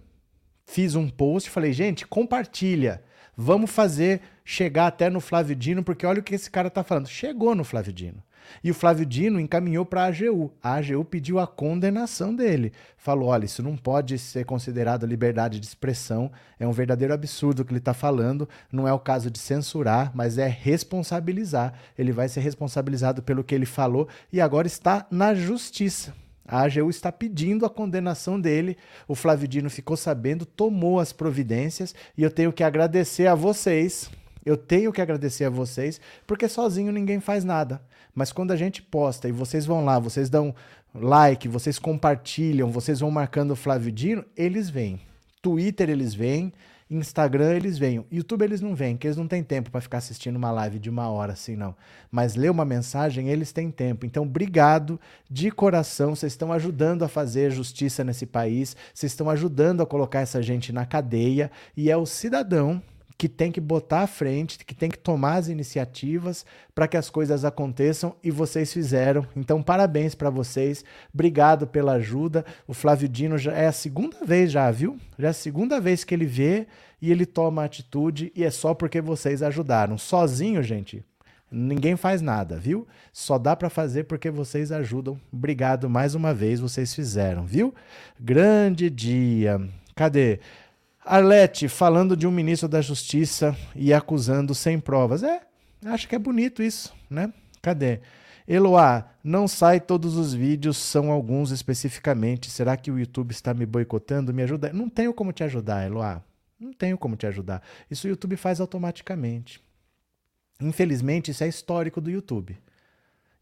fiz um post, falei, gente, compartilha. Vamos fazer chegar até no Flávio Dino, porque olha o que esse cara tá falando. Chegou no Flávio Dino. E o Flávio Dino encaminhou para a AGU. A AGU pediu a condenação dele. Falou: olha, isso não pode ser considerado liberdade de expressão. É um verdadeiro absurdo o que ele está falando. Não é o caso de censurar, mas é responsabilizar. Ele vai ser responsabilizado pelo que ele falou e agora está na justiça. A AGU está pedindo a condenação dele. O Flávio Dino ficou sabendo, tomou as providências e eu tenho que agradecer a vocês. Eu tenho que agradecer a vocês, porque sozinho ninguém faz nada. Mas quando a gente posta e vocês vão lá, vocês dão like, vocês compartilham, vocês vão marcando o Flávio Dino, eles vêm. Twitter eles vêm, Instagram eles vêm. YouTube eles não vêm, porque eles não têm tempo para ficar assistindo uma live de uma hora assim, não. Mas ler uma mensagem, eles têm tempo. Então, obrigado de coração. Vocês estão ajudando a fazer justiça nesse país, vocês estão ajudando a colocar essa gente na cadeia. E é o cidadão que tem que botar à frente, que tem que tomar as iniciativas para que as coisas aconteçam e vocês fizeram. Então, parabéns para vocês. Obrigado pela ajuda. O Flávio Dino já é a segunda vez já, viu? Já é a segunda vez que ele vê e ele toma atitude e é só porque vocês ajudaram. Sozinho, gente, ninguém faz nada, viu? Só dá para fazer porque vocês ajudam. Obrigado mais uma vez, vocês fizeram, viu? Grande dia. Cadê? Arlete falando de um ministro da Justiça e acusando sem provas. É, acho que é bonito isso, né? Cadê? Eloá, não sai todos os vídeos, são alguns especificamente. Será que o YouTube está me boicotando? Me ajuda? Não tenho como te ajudar, Eloá. Não tenho como te ajudar. Isso o YouTube faz automaticamente. Infelizmente, isso é histórico do YouTube.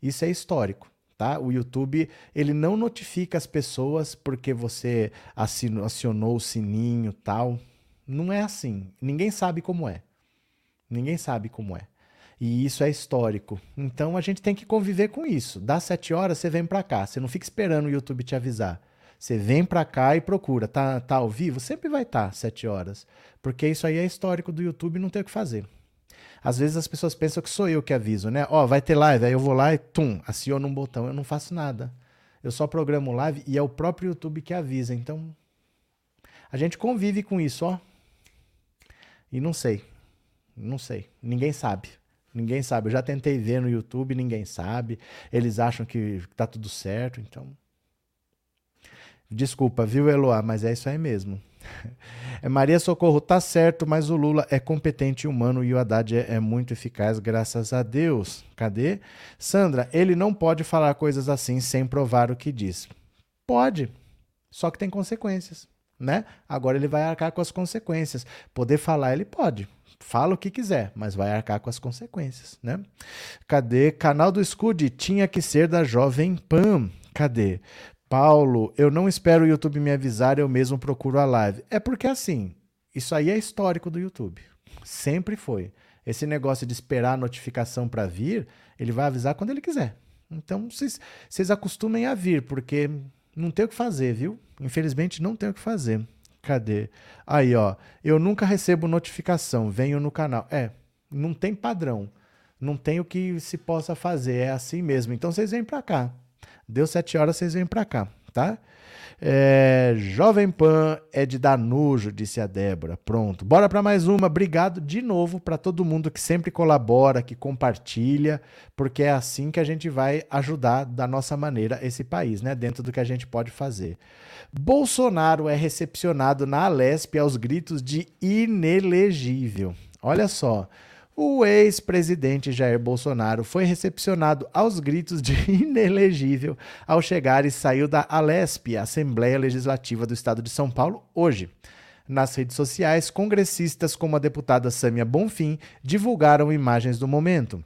Isso é histórico tá? O YouTube, ele não notifica as pessoas porque você acionou o sininho tal. Não é assim. Ninguém sabe como é. Ninguém sabe como é. E isso é histórico. Então a gente tem que conviver com isso. Dá sete horas, você vem para cá. Você não fica esperando o YouTube te avisar. Você vem para cá e procura. Tá, tá ao vivo? Sempre vai estar tá, sete horas. Porque isso aí é histórico do YouTube não tem o que fazer. Às vezes as pessoas pensam que sou eu que aviso, né? Ó, oh, vai ter live, aí eu vou lá e tum, aciono um botão. Eu não faço nada. Eu só programo live e é o próprio YouTube que avisa. Então, a gente convive com isso, ó. E não sei. Não sei. Ninguém sabe. Ninguém sabe. Eu já tentei ver no YouTube, ninguém sabe. Eles acham que tá tudo certo, então. Desculpa, viu, Eloá, mas é isso aí mesmo. É Maria Socorro, tá certo, mas o Lula é competente e humano e o Haddad é, é, muito eficaz, graças a Deus. Cadê? Sandra, ele não pode falar coisas assim sem provar o que diz. Pode, só que tem consequências, né? Agora ele vai arcar com as consequências. Poder falar, ele pode. Fala o que quiser, mas vai arcar com as consequências, né? Cadê? Canal do Scud tinha que ser da Jovem Pan. Cadê? Paulo, eu não espero o YouTube me avisar, eu mesmo procuro a live. É porque assim, isso aí é histórico do YouTube. Sempre foi. Esse negócio de esperar a notificação para vir, ele vai avisar quando ele quiser. Então, vocês acostumem a vir, porque não tem o que fazer, viu? Infelizmente, não tem o que fazer. Cadê? Aí, ó. Eu nunca recebo notificação, venho no canal. É, não tem padrão. Não tem o que se possa fazer. É assim mesmo. Então, vocês vêm para cá. Deu sete horas, vocês vêm para cá, tá? É, Jovem Pan é de dar nojo, disse a Débora. Pronto. Bora para mais uma. Obrigado de novo para todo mundo que sempre colabora, que compartilha, porque é assim que a gente vai ajudar da nossa maneira esse país, né? Dentro do que a gente pode fazer. Bolsonaro é recepcionado na Alesp aos gritos de inelegível. Olha só. O ex-presidente Jair Bolsonaro foi recepcionado aos gritos de inelegível ao chegar e saiu da Alesp, Assembleia Legislativa do Estado de São Paulo, hoje. Nas redes sociais, congressistas como a deputada Sâmia Bonfim divulgaram imagens do momento.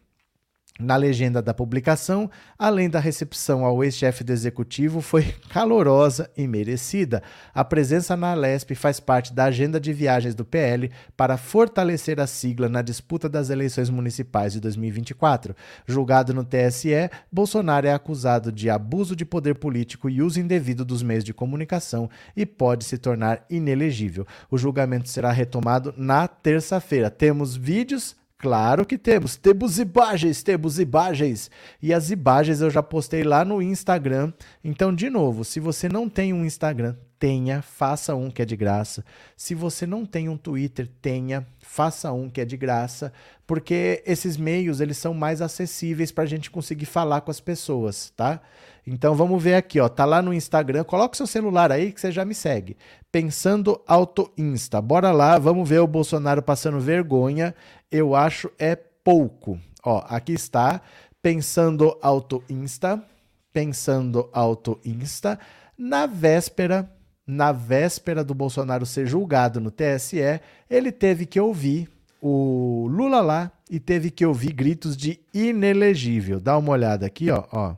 Na legenda da publicação, além da recepção ao ex-chefe do executivo, foi calorosa e merecida. A presença na Lesp faz parte da agenda de viagens do PL para fortalecer a sigla na disputa das eleições municipais de 2024. Julgado no TSE, Bolsonaro é acusado de abuso de poder político e uso indevido dos meios de comunicação e pode se tornar inelegível. O julgamento será retomado na terça-feira. Temos vídeos Claro que temos. Temos imagens, temos imagens. E as imagens eu já postei lá no Instagram. Então, de novo, se você não tem um Instagram, tenha, faça um que é de graça. Se você não tem um Twitter, tenha, faça um que é de graça, porque esses meios eles são mais acessíveis para a gente conseguir falar com as pessoas, tá? Então vamos ver aqui, ó, tá lá no Instagram, coloca seu celular aí que você já me segue. Pensando Auto Insta. Bora lá, vamos ver o Bolsonaro passando vergonha. Eu acho é pouco. Ó, aqui está, Pensando Auto Insta, Pensando Auto Insta, na véspera na véspera do Bolsonaro ser julgado no TSE, ele teve que ouvir o Lula lá e teve que ouvir gritos de inelegível. Dá uma olhada aqui, ó, ó.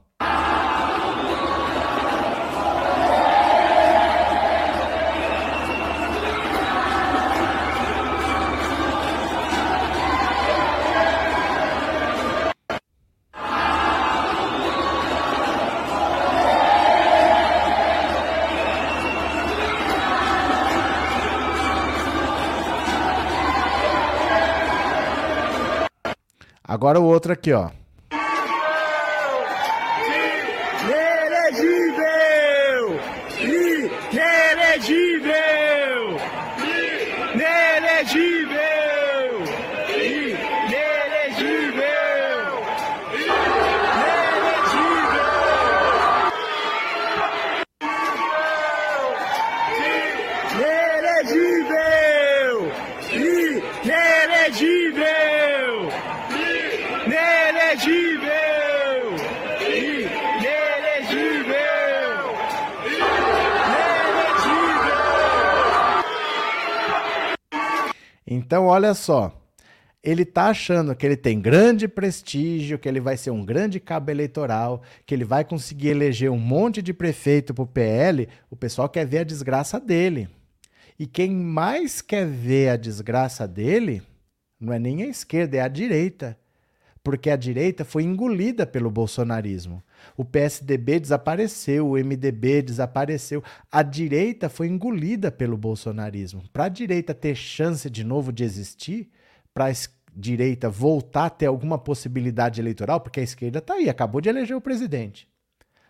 Agora o outro aqui, ó. Então, olha só. Ele tá achando que ele tem grande prestígio, que ele vai ser um grande cabo eleitoral, que ele vai conseguir eleger um monte de prefeito pro PL. O pessoal quer ver a desgraça dele. E quem mais quer ver a desgraça dele não é nem a esquerda, é a direita. Porque a direita foi engolida pelo bolsonarismo. O PSDB desapareceu, o MDB desapareceu. A direita foi engolida pelo bolsonarismo. Para a direita ter chance de novo de existir, para a direita voltar a ter alguma possibilidade eleitoral, porque a esquerda está aí, acabou de eleger o presidente.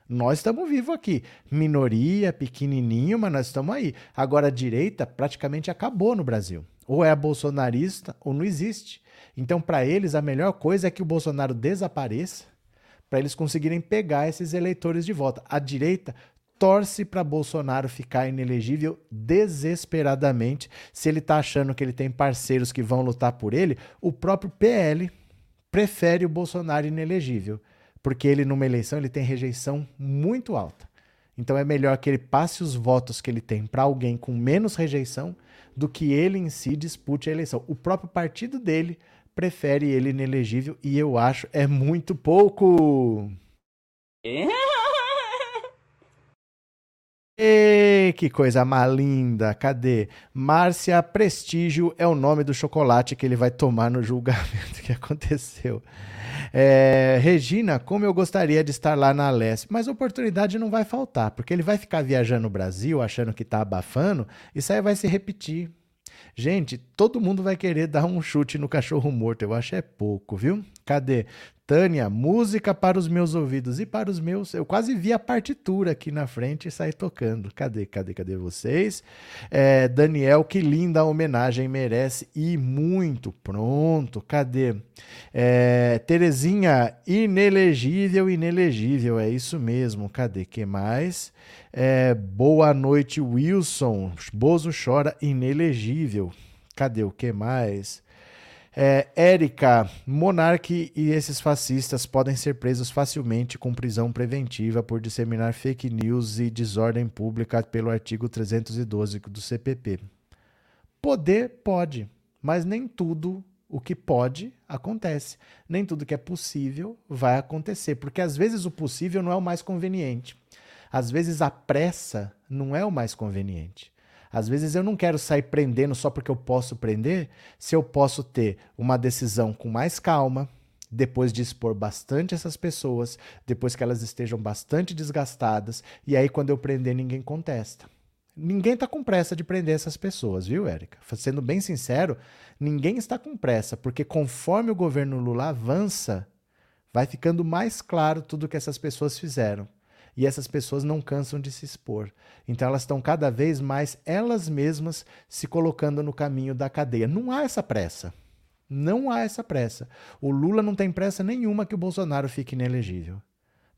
Nós estamos vivos aqui. Minoria, pequenininho, mas nós estamos aí. Agora a direita praticamente acabou no Brasil. Ou é bolsonarista ou não existe. Então, para eles, a melhor coisa é que o Bolsonaro desapareça para eles conseguirem pegar esses eleitores de volta. A direita torce para Bolsonaro ficar inelegível desesperadamente. Se ele está achando que ele tem parceiros que vão lutar por ele, o próprio PL prefere o Bolsonaro inelegível, porque ele numa eleição ele tem rejeição muito alta. Então é melhor que ele passe os votos que ele tem para alguém com menos rejeição do que ele em si dispute a eleição. O próprio partido dele prefere ele inelegível e eu acho é muito pouco. E que coisa mais linda! Cadê? Márcia Prestígio é o nome do chocolate que ele vai tomar no julgamento que aconteceu. É, Regina, como eu gostaria de estar lá na Leste, mas oportunidade não vai faltar, porque ele vai ficar viajando no Brasil achando que está abafando, isso aí vai se repetir. Gente, todo mundo vai querer dar um chute no cachorro morto. Eu acho é pouco, viu? Cadê? Tânia, música para os meus ouvidos e para os meus. Eu quase vi a partitura aqui na frente e saí tocando. Cadê, cadê, cadê vocês? É, Daniel, que linda homenagem, merece e muito. Pronto, cadê? É, Terezinha, inelegível, inelegível, é isso mesmo. Cadê? Que mais? É, boa noite, Wilson. Bozo chora, inelegível. Cadê o que mais? É, Érica, Monarque e esses fascistas podem ser presos facilmente com prisão preventiva por disseminar fake news e desordem pública pelo artigo 312 do CPP. Poder pode, mas nem tudo o que pode acontece. Nem tudo que é possível vai acontecer, porque às vezes o possível não é o mais conveniente. Às vezes a pressa não é o mais conveniente. Às vezes eu não quero sair prendendo só porque eu posso prender, se eu posso ter uma decisão com mais calma, depois de expor bastante essas pessoas, depois que elas estejam bastante desgastadas, e aí quando eu prender ninguém contesta. Ninguém está com pressa de prender essas pessoas, viu, Érica? Sendo bem sincero, ninguém está com pressa, porque conforme o governo Lula avança, vai ficando mais claro tudo que essas pessoas fizeram e essas pessoas não cansam de se expor. Então elas estão cada vez mais elas mesmas se colocando no caminho da cadeia. Não há essa pressa. Não há essa pressa. O Lula não tem pressa nenhuma que o Bolsonaro fique inelegível.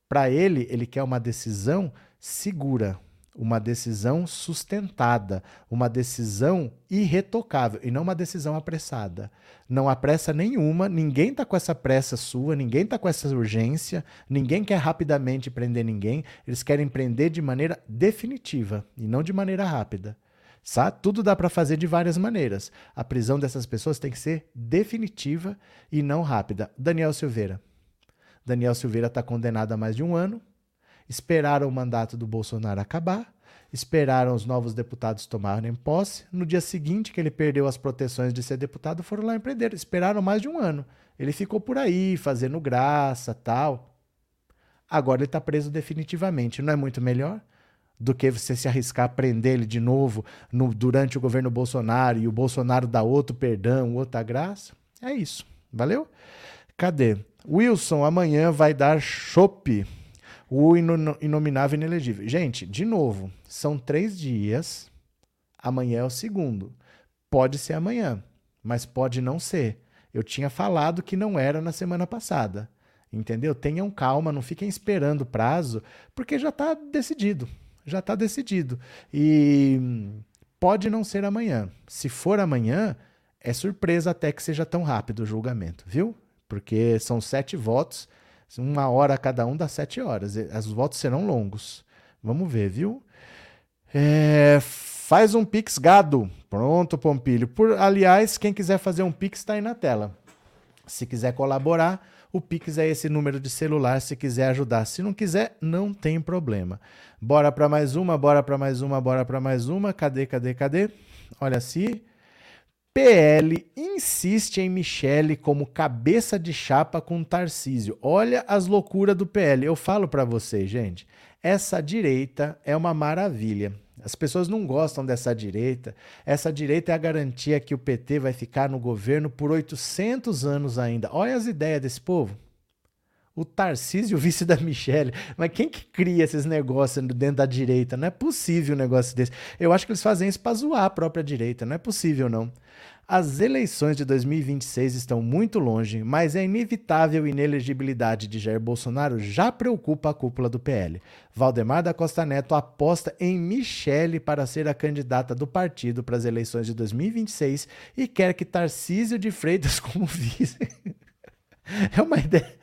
Para ele, ele quer uma decisão segura, uma decisão sustentada, uma decisão irretocável e não uma decisão apressada. Não há pressa nenhuma, ninguém está com essa pressa sua, ninguém está com essa urgência, ninguém quer rapidamente prender ninguém, eles querem prender de maneira definitiva e não de maneira rápida. Sabe? Tudo dá para fazer de várias maneiras. A prisão dessas pessoas tem que ser definitiva e não rápida. Daniel Silveira. Daniel Silveira está condenado a mais de um ano esperaram o mandato do Bolsonaro acabar, esperaram os novos deputados tomarem posse. No dia seguinte que ele perdeu as proteções de ser deputado, foram lá empreender. Esperaram mais de um ano. Ele ficou por aí, fazendo graça, tal. Agora ele está preso definitivamente. Não é muito melhor do que você se arriscar a prender ele de novo no, durante o governo Bolsonaro e o Bolsonaro dá outro perdão, outra graça? É isso. Valeu? Cadê? Wilson amanhã vai dar chope o inominável inelegível. Gente, de novo, são três dias. Amanhã é o segundo. Pode ser amanhã, mas pode não ser. Eu tinha falado que não era na semana passada. Entendeu? Tenham calma, não fiquem esperando o prazo, porque já está decidido. Já está decidido. E pode não ser amanhã. Se for amanhã, é surpresa até que seja tão rápido o julgamento, viu? Porque são sete votos uma hora cada um dá sete horas. Os votos serão longos. Vamos ver, viu? É, faz um Pix gado. Pronto, Pompilho. Por, aliás, quem quiser fazer um Pix está aí na tela. Se quiser colaborar, o Pix é esse número de celular se quiser ajudar. Se não quiser, não tem problema. Bora para mais uma, bora para mais uma, bora para mais uma. Cadê, cadê, cadê? Olha assim. PL insiste em Michele como cabeça de chapa com Tarcísio. Olha as loucuras do PL. Eu falo para vocês, gente, essa direita é uma maravilha. As pessoas não gostam dessa direita. Essa direita é a garantia que o PT vai ficar no governo por 800 anos ainda. Olha as ideias desse povo. O Tarcísio, vice da Michelle. Mas quem que cria esses negócios dentro da direita? Não é possível um negócio desse. Eu acho que eles fazem isso para zoar a própria direita. Não é possível, não. As eleições de 2026 estão muito longe, mas a inevitável inelegibilidade de Jair Bolsonaro já preocupa a cúpula do PL. Valdemar da Costa Neto aposta em Michele para ser a candidata do partido para as eleições de 2026 e quer que Tarcísio de Freitas como vice. é uma ideia.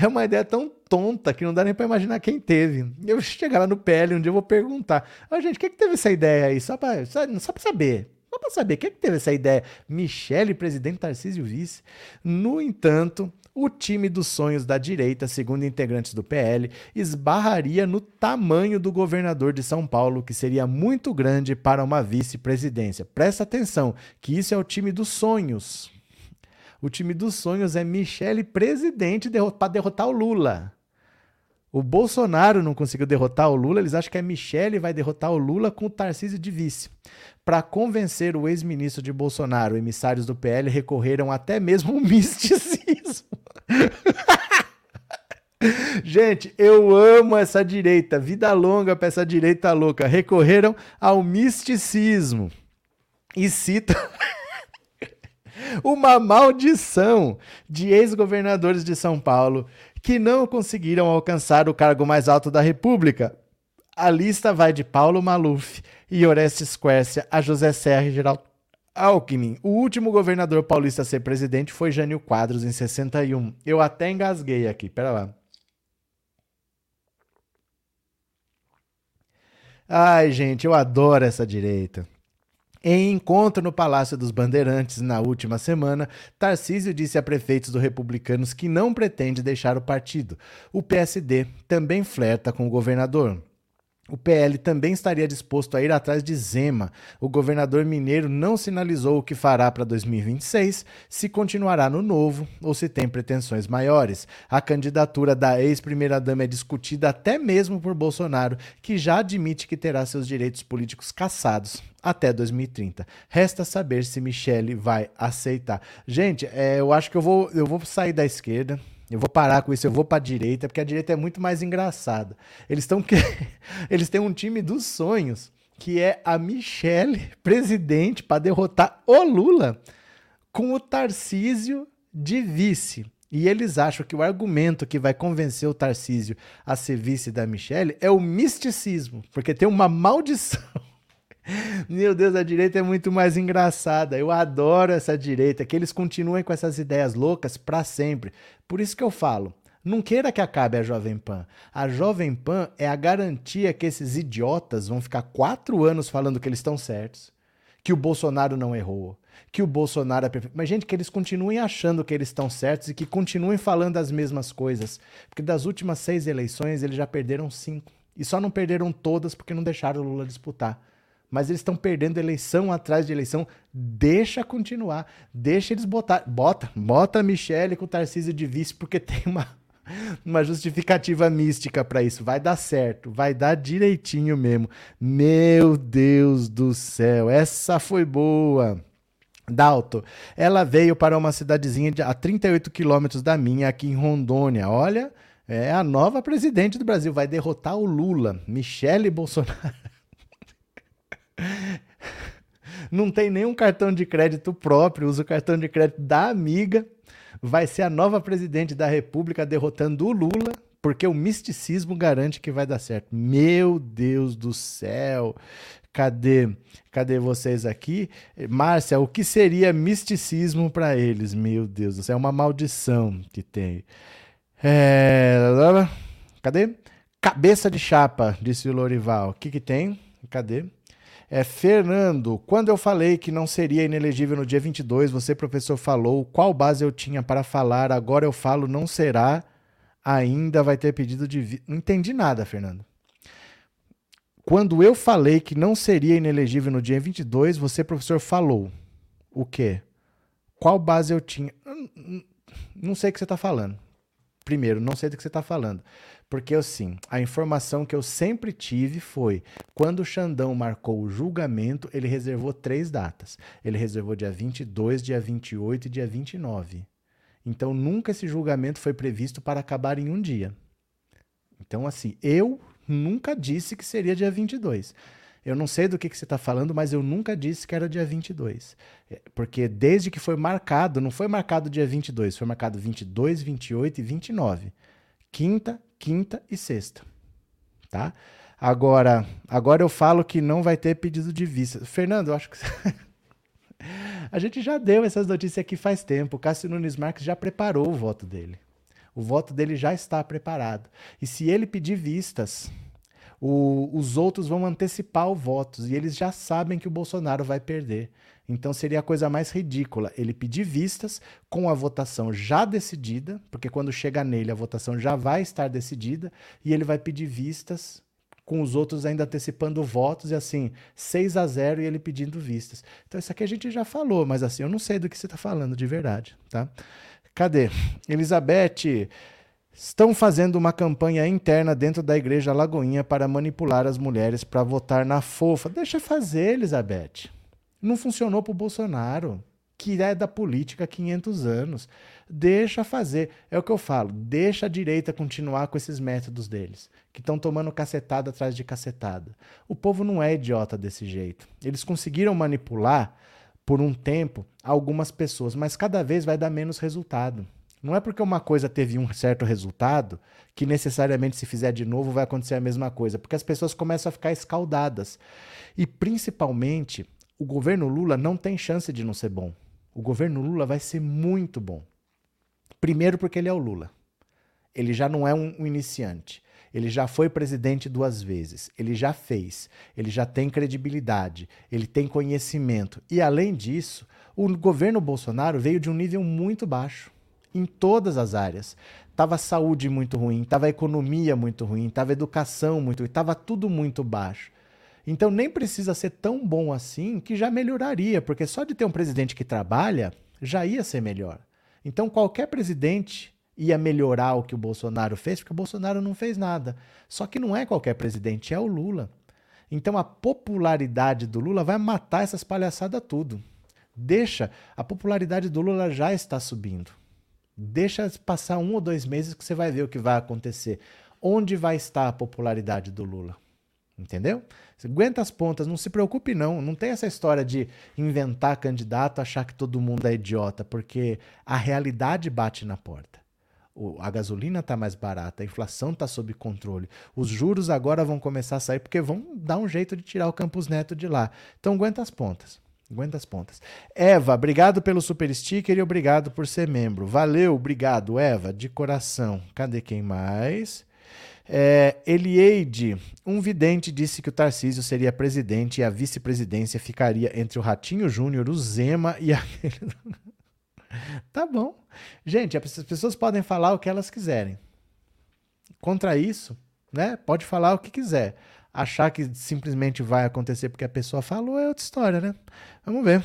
É uma ideia tão tonta que não dá nem para imaginar quem teve. Eu vou chegar lá no PL um dia eu vou perguntar: ah, gente, quem que teve essa ideia aí? Só para só, só saber. Só para saber, quem é que teve essa ideia? Michele, presidente Tarcísio vice. No entanto, o time dos sonhos da direita, segundo integrantes do PL, esbarraria no tamanho do governador de São Paulo, que seria muito grande para uma vice-presidência. Presta atenção, que isso é o time dos sonhos. O time dos sonhos é Michele presidente para derrotar o Lula. O Bolsonaro não conseguiu derrotar o Lula, eles acham que a Michele vai derrotar o Lula com o Tarcísio de vice. Para convencer o ex-ministro de Bolsonaro, emissários do PL recorreram até mesmo ao misticismo. Gente, eu amo essa direita. Vida longa para essa direita louca. Recorreram ao misticismo. E citam uma maldição de ex-governadores de São Paulo que não conseguiram alcançar o cargo mais alto da República. A lista vai de Paulo Maluf e Orestes Quercia a José Serra e Geraldo Alckmin. O último governador paulista a ser presidente foi Jânio Quadros, em 61. Eu até engasguei aqui, pera lá. Ai, gente, eu adoro essa direita. Em encontro no Palácio dos Bandeirantes na última semana, Tarcísio disse a prefeitos do Republicanos que não pretende deixar o partido. O PSD também flerta com o governador. O PL também estaria disposto a ir atrás de Zema. O governador mineiro não sinalizou o que fará para 2026, se continuará no novo ou se tem pretensões maiores. A candidatura da ex-primeira-dama é discutida até mesmo por Bolsonaro, que já admite que terá seus direitos políticos cassados até 2030. Resta saber se Michele vai aceitar. Gente, é, eu acho que eu vou, eu vou sair da esquerda. Eu vou parar com isso, eu vou para a direita, porque a direita é muito mais engraçada. Eles estão que eles têm um time dos sonhos, que é a Michelle presidente para derrotar o Lula com o Tarcísio de vice. E eles acham que o argumento que vai convencer o Tarcísio a ser vice da Michelle é o misticismo, porque tem uma maldição meu Deus, a direita é muito mais engraçada. Eu adoro essa direita, que eles continuem com essas ideias loucas para sempre. Por isso que eu falo, não queira que acabe a Jovem Pan. A Jovem Pan é a garantia que esses idiotas vão ficar quatro anos falando que eles estão certos, que o Bolsonaro não errou, que o Bolsonaro é perfeito. Mas, gente, que eles continuem achando que eles estão certos e que continuem falando as mesmas coisas. Porque das últimas seis eleições, eles já perderam cinco. E só não perderam todas porque não deixaram o Lula disputar mas eles estão perdendo eleição atrás de eleição. Deixa continuar, deixa eles botar, bota, bota a Michelle com o Tarcísio de vice, porque tem uma, uma justificativa mística para isso. Vai dar certo, vai dar direitinho mesmo. Meu Deus do céu, essa foi boa. Dalto, ela veio para uma cidadezinha de, a 38 quilômetros da minha, aqui em Rondônia. Olha, é a nova presidente do Brasil, vai derrotar o Lula, Michele Bolsonaro. Não tem nenhum cartão de crédito próprio, usa o cartão de crédito da amiga. Vai ser a nova presidente da República derrotando o Lula, porque o misticismo garante que vai dar certo. Meu Deus do céu. Cadê? Cadê vocês aqui? Márcia, o que seria misticismo para eles? Meu Deus do céu, é uma maldição que tem. É... Cadê? Cabeça de chapa, disse o Lorival. O que, que tem? Cadê? É, Fernando, quando eu falei que não seria inelegível no dia 22, você, professor, falou qual base eu tinha para falar, agora eu falo não será, ainda vai ter pedido de. Não entendi nada, Fernando. Quando eu falei que não seria inelegível no dia 22, você, professor, falou o quê? Qual base eu tinha? Não sei o que você está falando. Primeiro, não sei do que você está falando. Porque, assim, a informação que eu sempre tive foi: quando o Xandão marcou o julgamento, ele reservou três datas. Ele reservou dia 22, dia 28 e dia 29. Então, nunca esse julgamento foi previsto para acabar em um dia. Então, assim, eu nunca disse que seria dia 22. Eu não sei do que, que você está falando, mas eu nunca disse que era dia 22. É, porque desde que foi marcado, não foi marcado dia 22, foi marcado 22, 28 e 29. Quinta, quinta e sexta. Tá? Agora, agora eu falo que não vai ter pedido de vista. Fernando, eu acho que. A gente já deu essas notícias aqui faz tempo. O Cássio Nunes Marques já preparou o voto dele. O voto dele já está preparado. E se ele pedir vistas, o, os outros vão antecipar o voto e eles já sabem que o Bolsonaro vai perder. Então seria a coisa mais ridícula ele pedir vistas com a votação já decidida, porque quando chega nele a votação já vai estar decidida e ele vai pedir vistas com os outros ainda antecipando votos e assim, 6 a 0 e ele pedindo vistas. Então isso aqui a gente já falou, mas assim, eu não sei do que você está falando de verdade, tá? Cadê? Elizabeth, estão fazendo uma campanha interna dentro da igreja Lagoinha para manipular as mulheres para votar na fofa. Deixa fazer, Elizabeth. Não funcionou para o Bolsonaro, que é da política há 500 anos. Deixa fazer. É o que eu falo. Deixa a direita continuar com esses métodos deles, que estão tomando cacetada atrás de cacetada. O povo não é idiota desse jeito. Eles conseguiram manipular por um tempo algumas pessoas, mas cada vez vai dar menos resultado. Não é porque uma coisa teve um certo resultado que necessariamente se fizer de novo vai acontecer a mesma coisa, porque as pessoas começam a ficar escaldadas. E principalmente, o governo Lula não tem chance de não ser bom. O governo Lula vai ser muito bom. Primeiro porque ele é o Lula. Ele já não é um, um iniciante. Ele já foi presidente duas vezes. Ele já fez. Ele já tem credibilidade. Ele tem conhecimento. E além disso, o governo Bolsonaro veio de um nível muito baixo em todas as áreas. Tava saúde muito ruim, tava economia muito ruim, tava educação muito ruim, tava tudo muito baixo. Então nem precisa ser tão bom assim que já melhoraria, porque só de ter um presidente que trabalha já ia ser melhor. Então qualquer presidente ia melhorar o que o Bolsonaro fez, porque o Bolsonaro não fez nada. Só que não é qualquer presidente, é o Lula. Então a popularidade do Lula vai matar essas palhaçadas tudo. Deixa, a popularidade do Lula já está subindo. Deixa passar um ou dois meses que você vai ver o que vai acontecer. Onde vai estar a popularidade do Lula? Entendeu? Você aguenta as pontas, não se preocupe não. Não tem essa história de inventar candidato, achar que todo mundo é idiota, porque a realidade bate na porta. O, a gasolina está mais barata, a inflação está sob controle. Os juros agora vão começar a sair porque vão dar um jeito de tirar o Campos Neto de lá. Então aguenta as pontas. Aguenta as pontas. Eva, obrigado pelo super sticker e obrigado por ser membro. Valeu, obrigado, Eva, de coração. Cadê quem mais? É, Elieide, um vidente disse que o Tarcísio seria presidente e a vice-presidência ficaria entre o Ratinho Júnior, o Zema e aquele. tá bom. Gente, as pessoas podem falar o que elas quiserem. Contra isso, né? Pode falar o que quiser. Achar que simplesmente vai acontecer porque a pessoa falou é outra história, né? Vamos ver.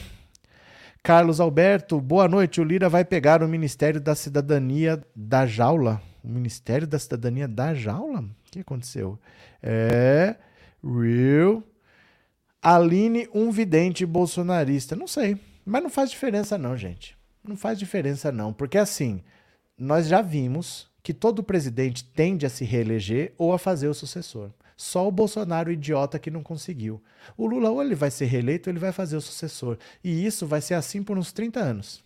Carlos Alberto, boa noite. O Lira vai pegar o Ministério da Cidadania da jaula. O Ministério da Cidadania da jaula? O que aconteceu? É. Real. Aline, um vidente bolsonarista. Não sei. Mas não faz diferença, não, gente. Não faz diferença, não. Porque assim, nós já vimos que todo presidente tende a se reeleger ou a fazer o sucessor. Só o Bolsonaro, idiota, que não conseguiu. O Lula, ou ele vai ser reeleito, ou ele vai fazer o sucessor. E isso vai ser assim por uns 30 anos.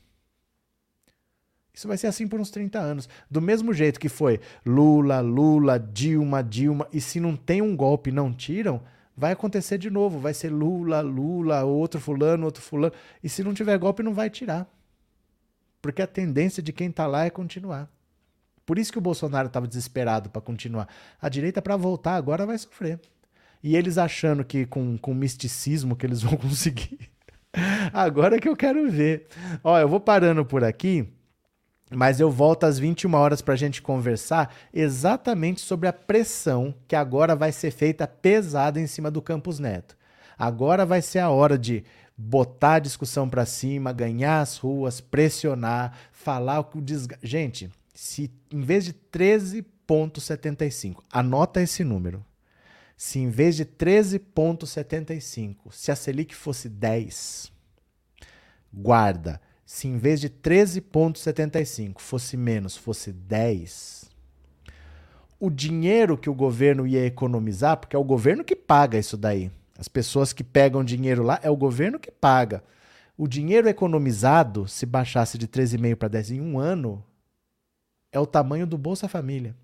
Isso vai ser assim por uns 30 anos. Do mesmo jeito que foi Lula, Lula, Dilma, Dilma, e se não tem um golpe não tiram, vai acontecer de novo. Vai ser Lula, Lula, outro fulano, outro fulano. E se não tiver golpe, não vai tirar. Porque a tendência de quem está lá é continuar. Por isso que o Bolsonaro estava desesperado para continuar. A direita, para voltar agora, vai sofrer. E eles achando que com, com misticismo que eles vão conseguir. agora que eu quero ver. Ó, eu vou parando por aqui. Mas eu volto às 21 horas para a gente conversar exatamente sobre a pressão que agora vai ser feita pesada em cima do Campus Neto. Agora vai ser a hora de botar a discussão para cima, ganhar as ruas, pressionar, falar o que o desga... Gente, se em vez de 13,75, anota esse número. Se em vez de 13,75, se a Selic fosse 10, guarda. Se em vez de 13,75 fosse menos, fosse 10, o dinheiro que o governo ia economizar, porque é o governo que paga isso daí. As pessoas que pegam dinheiro lá, é o governo que paga. O dinheiro economizado, se baixasse de 13,5 para 10 em um ano, é o tamanho do Bolsa Família.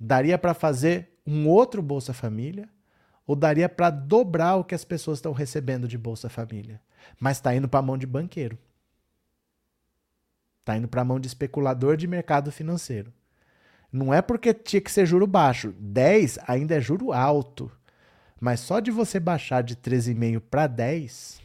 Daria para fazer um outro Bolsa Família ou daria para dobrar o que as pessoas estão recebendo de Bolsa Família. Mas está indo para a mão de banqueiro. Está indo para a mão de especulador de mercado financeiro. Não é porque tinha que ser juro baixo. 10 ainda é juro alto. Mas só de você baixar de 13,5 para 10,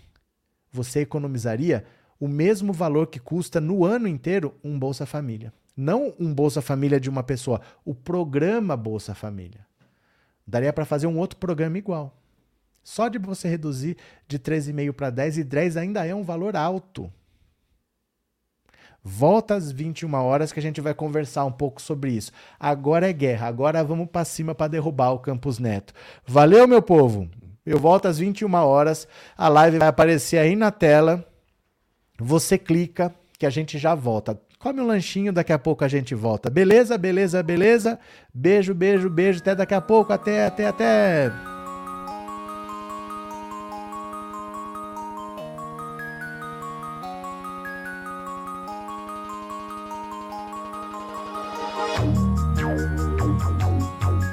você economizaria o mesmo valor que custa no ano inteiro um Bolsa Família. Não um Bolsa Família de uma pessoa, o programa Bolsa Família. Daria para fazer um outro programa igual. Só de você reduzir de 13,5 para 10, e 10 ainda é um valor alto. Volta às 21 horas que a gente vai conversar um pouco sobre isso. Agora é guerra, agora vamos para cima para derrubar o Campus Neto. Valeu, meu povo! Eu volto às 21 horas, a live vai aparecer aí na tela. Você clica que a gente já volta. Come um lanchinho, daqui a pouco a gente volta. Beleza, beleza, beleza? Beijo, beijo, beijo. Até daqui a pouco. Até, até, até.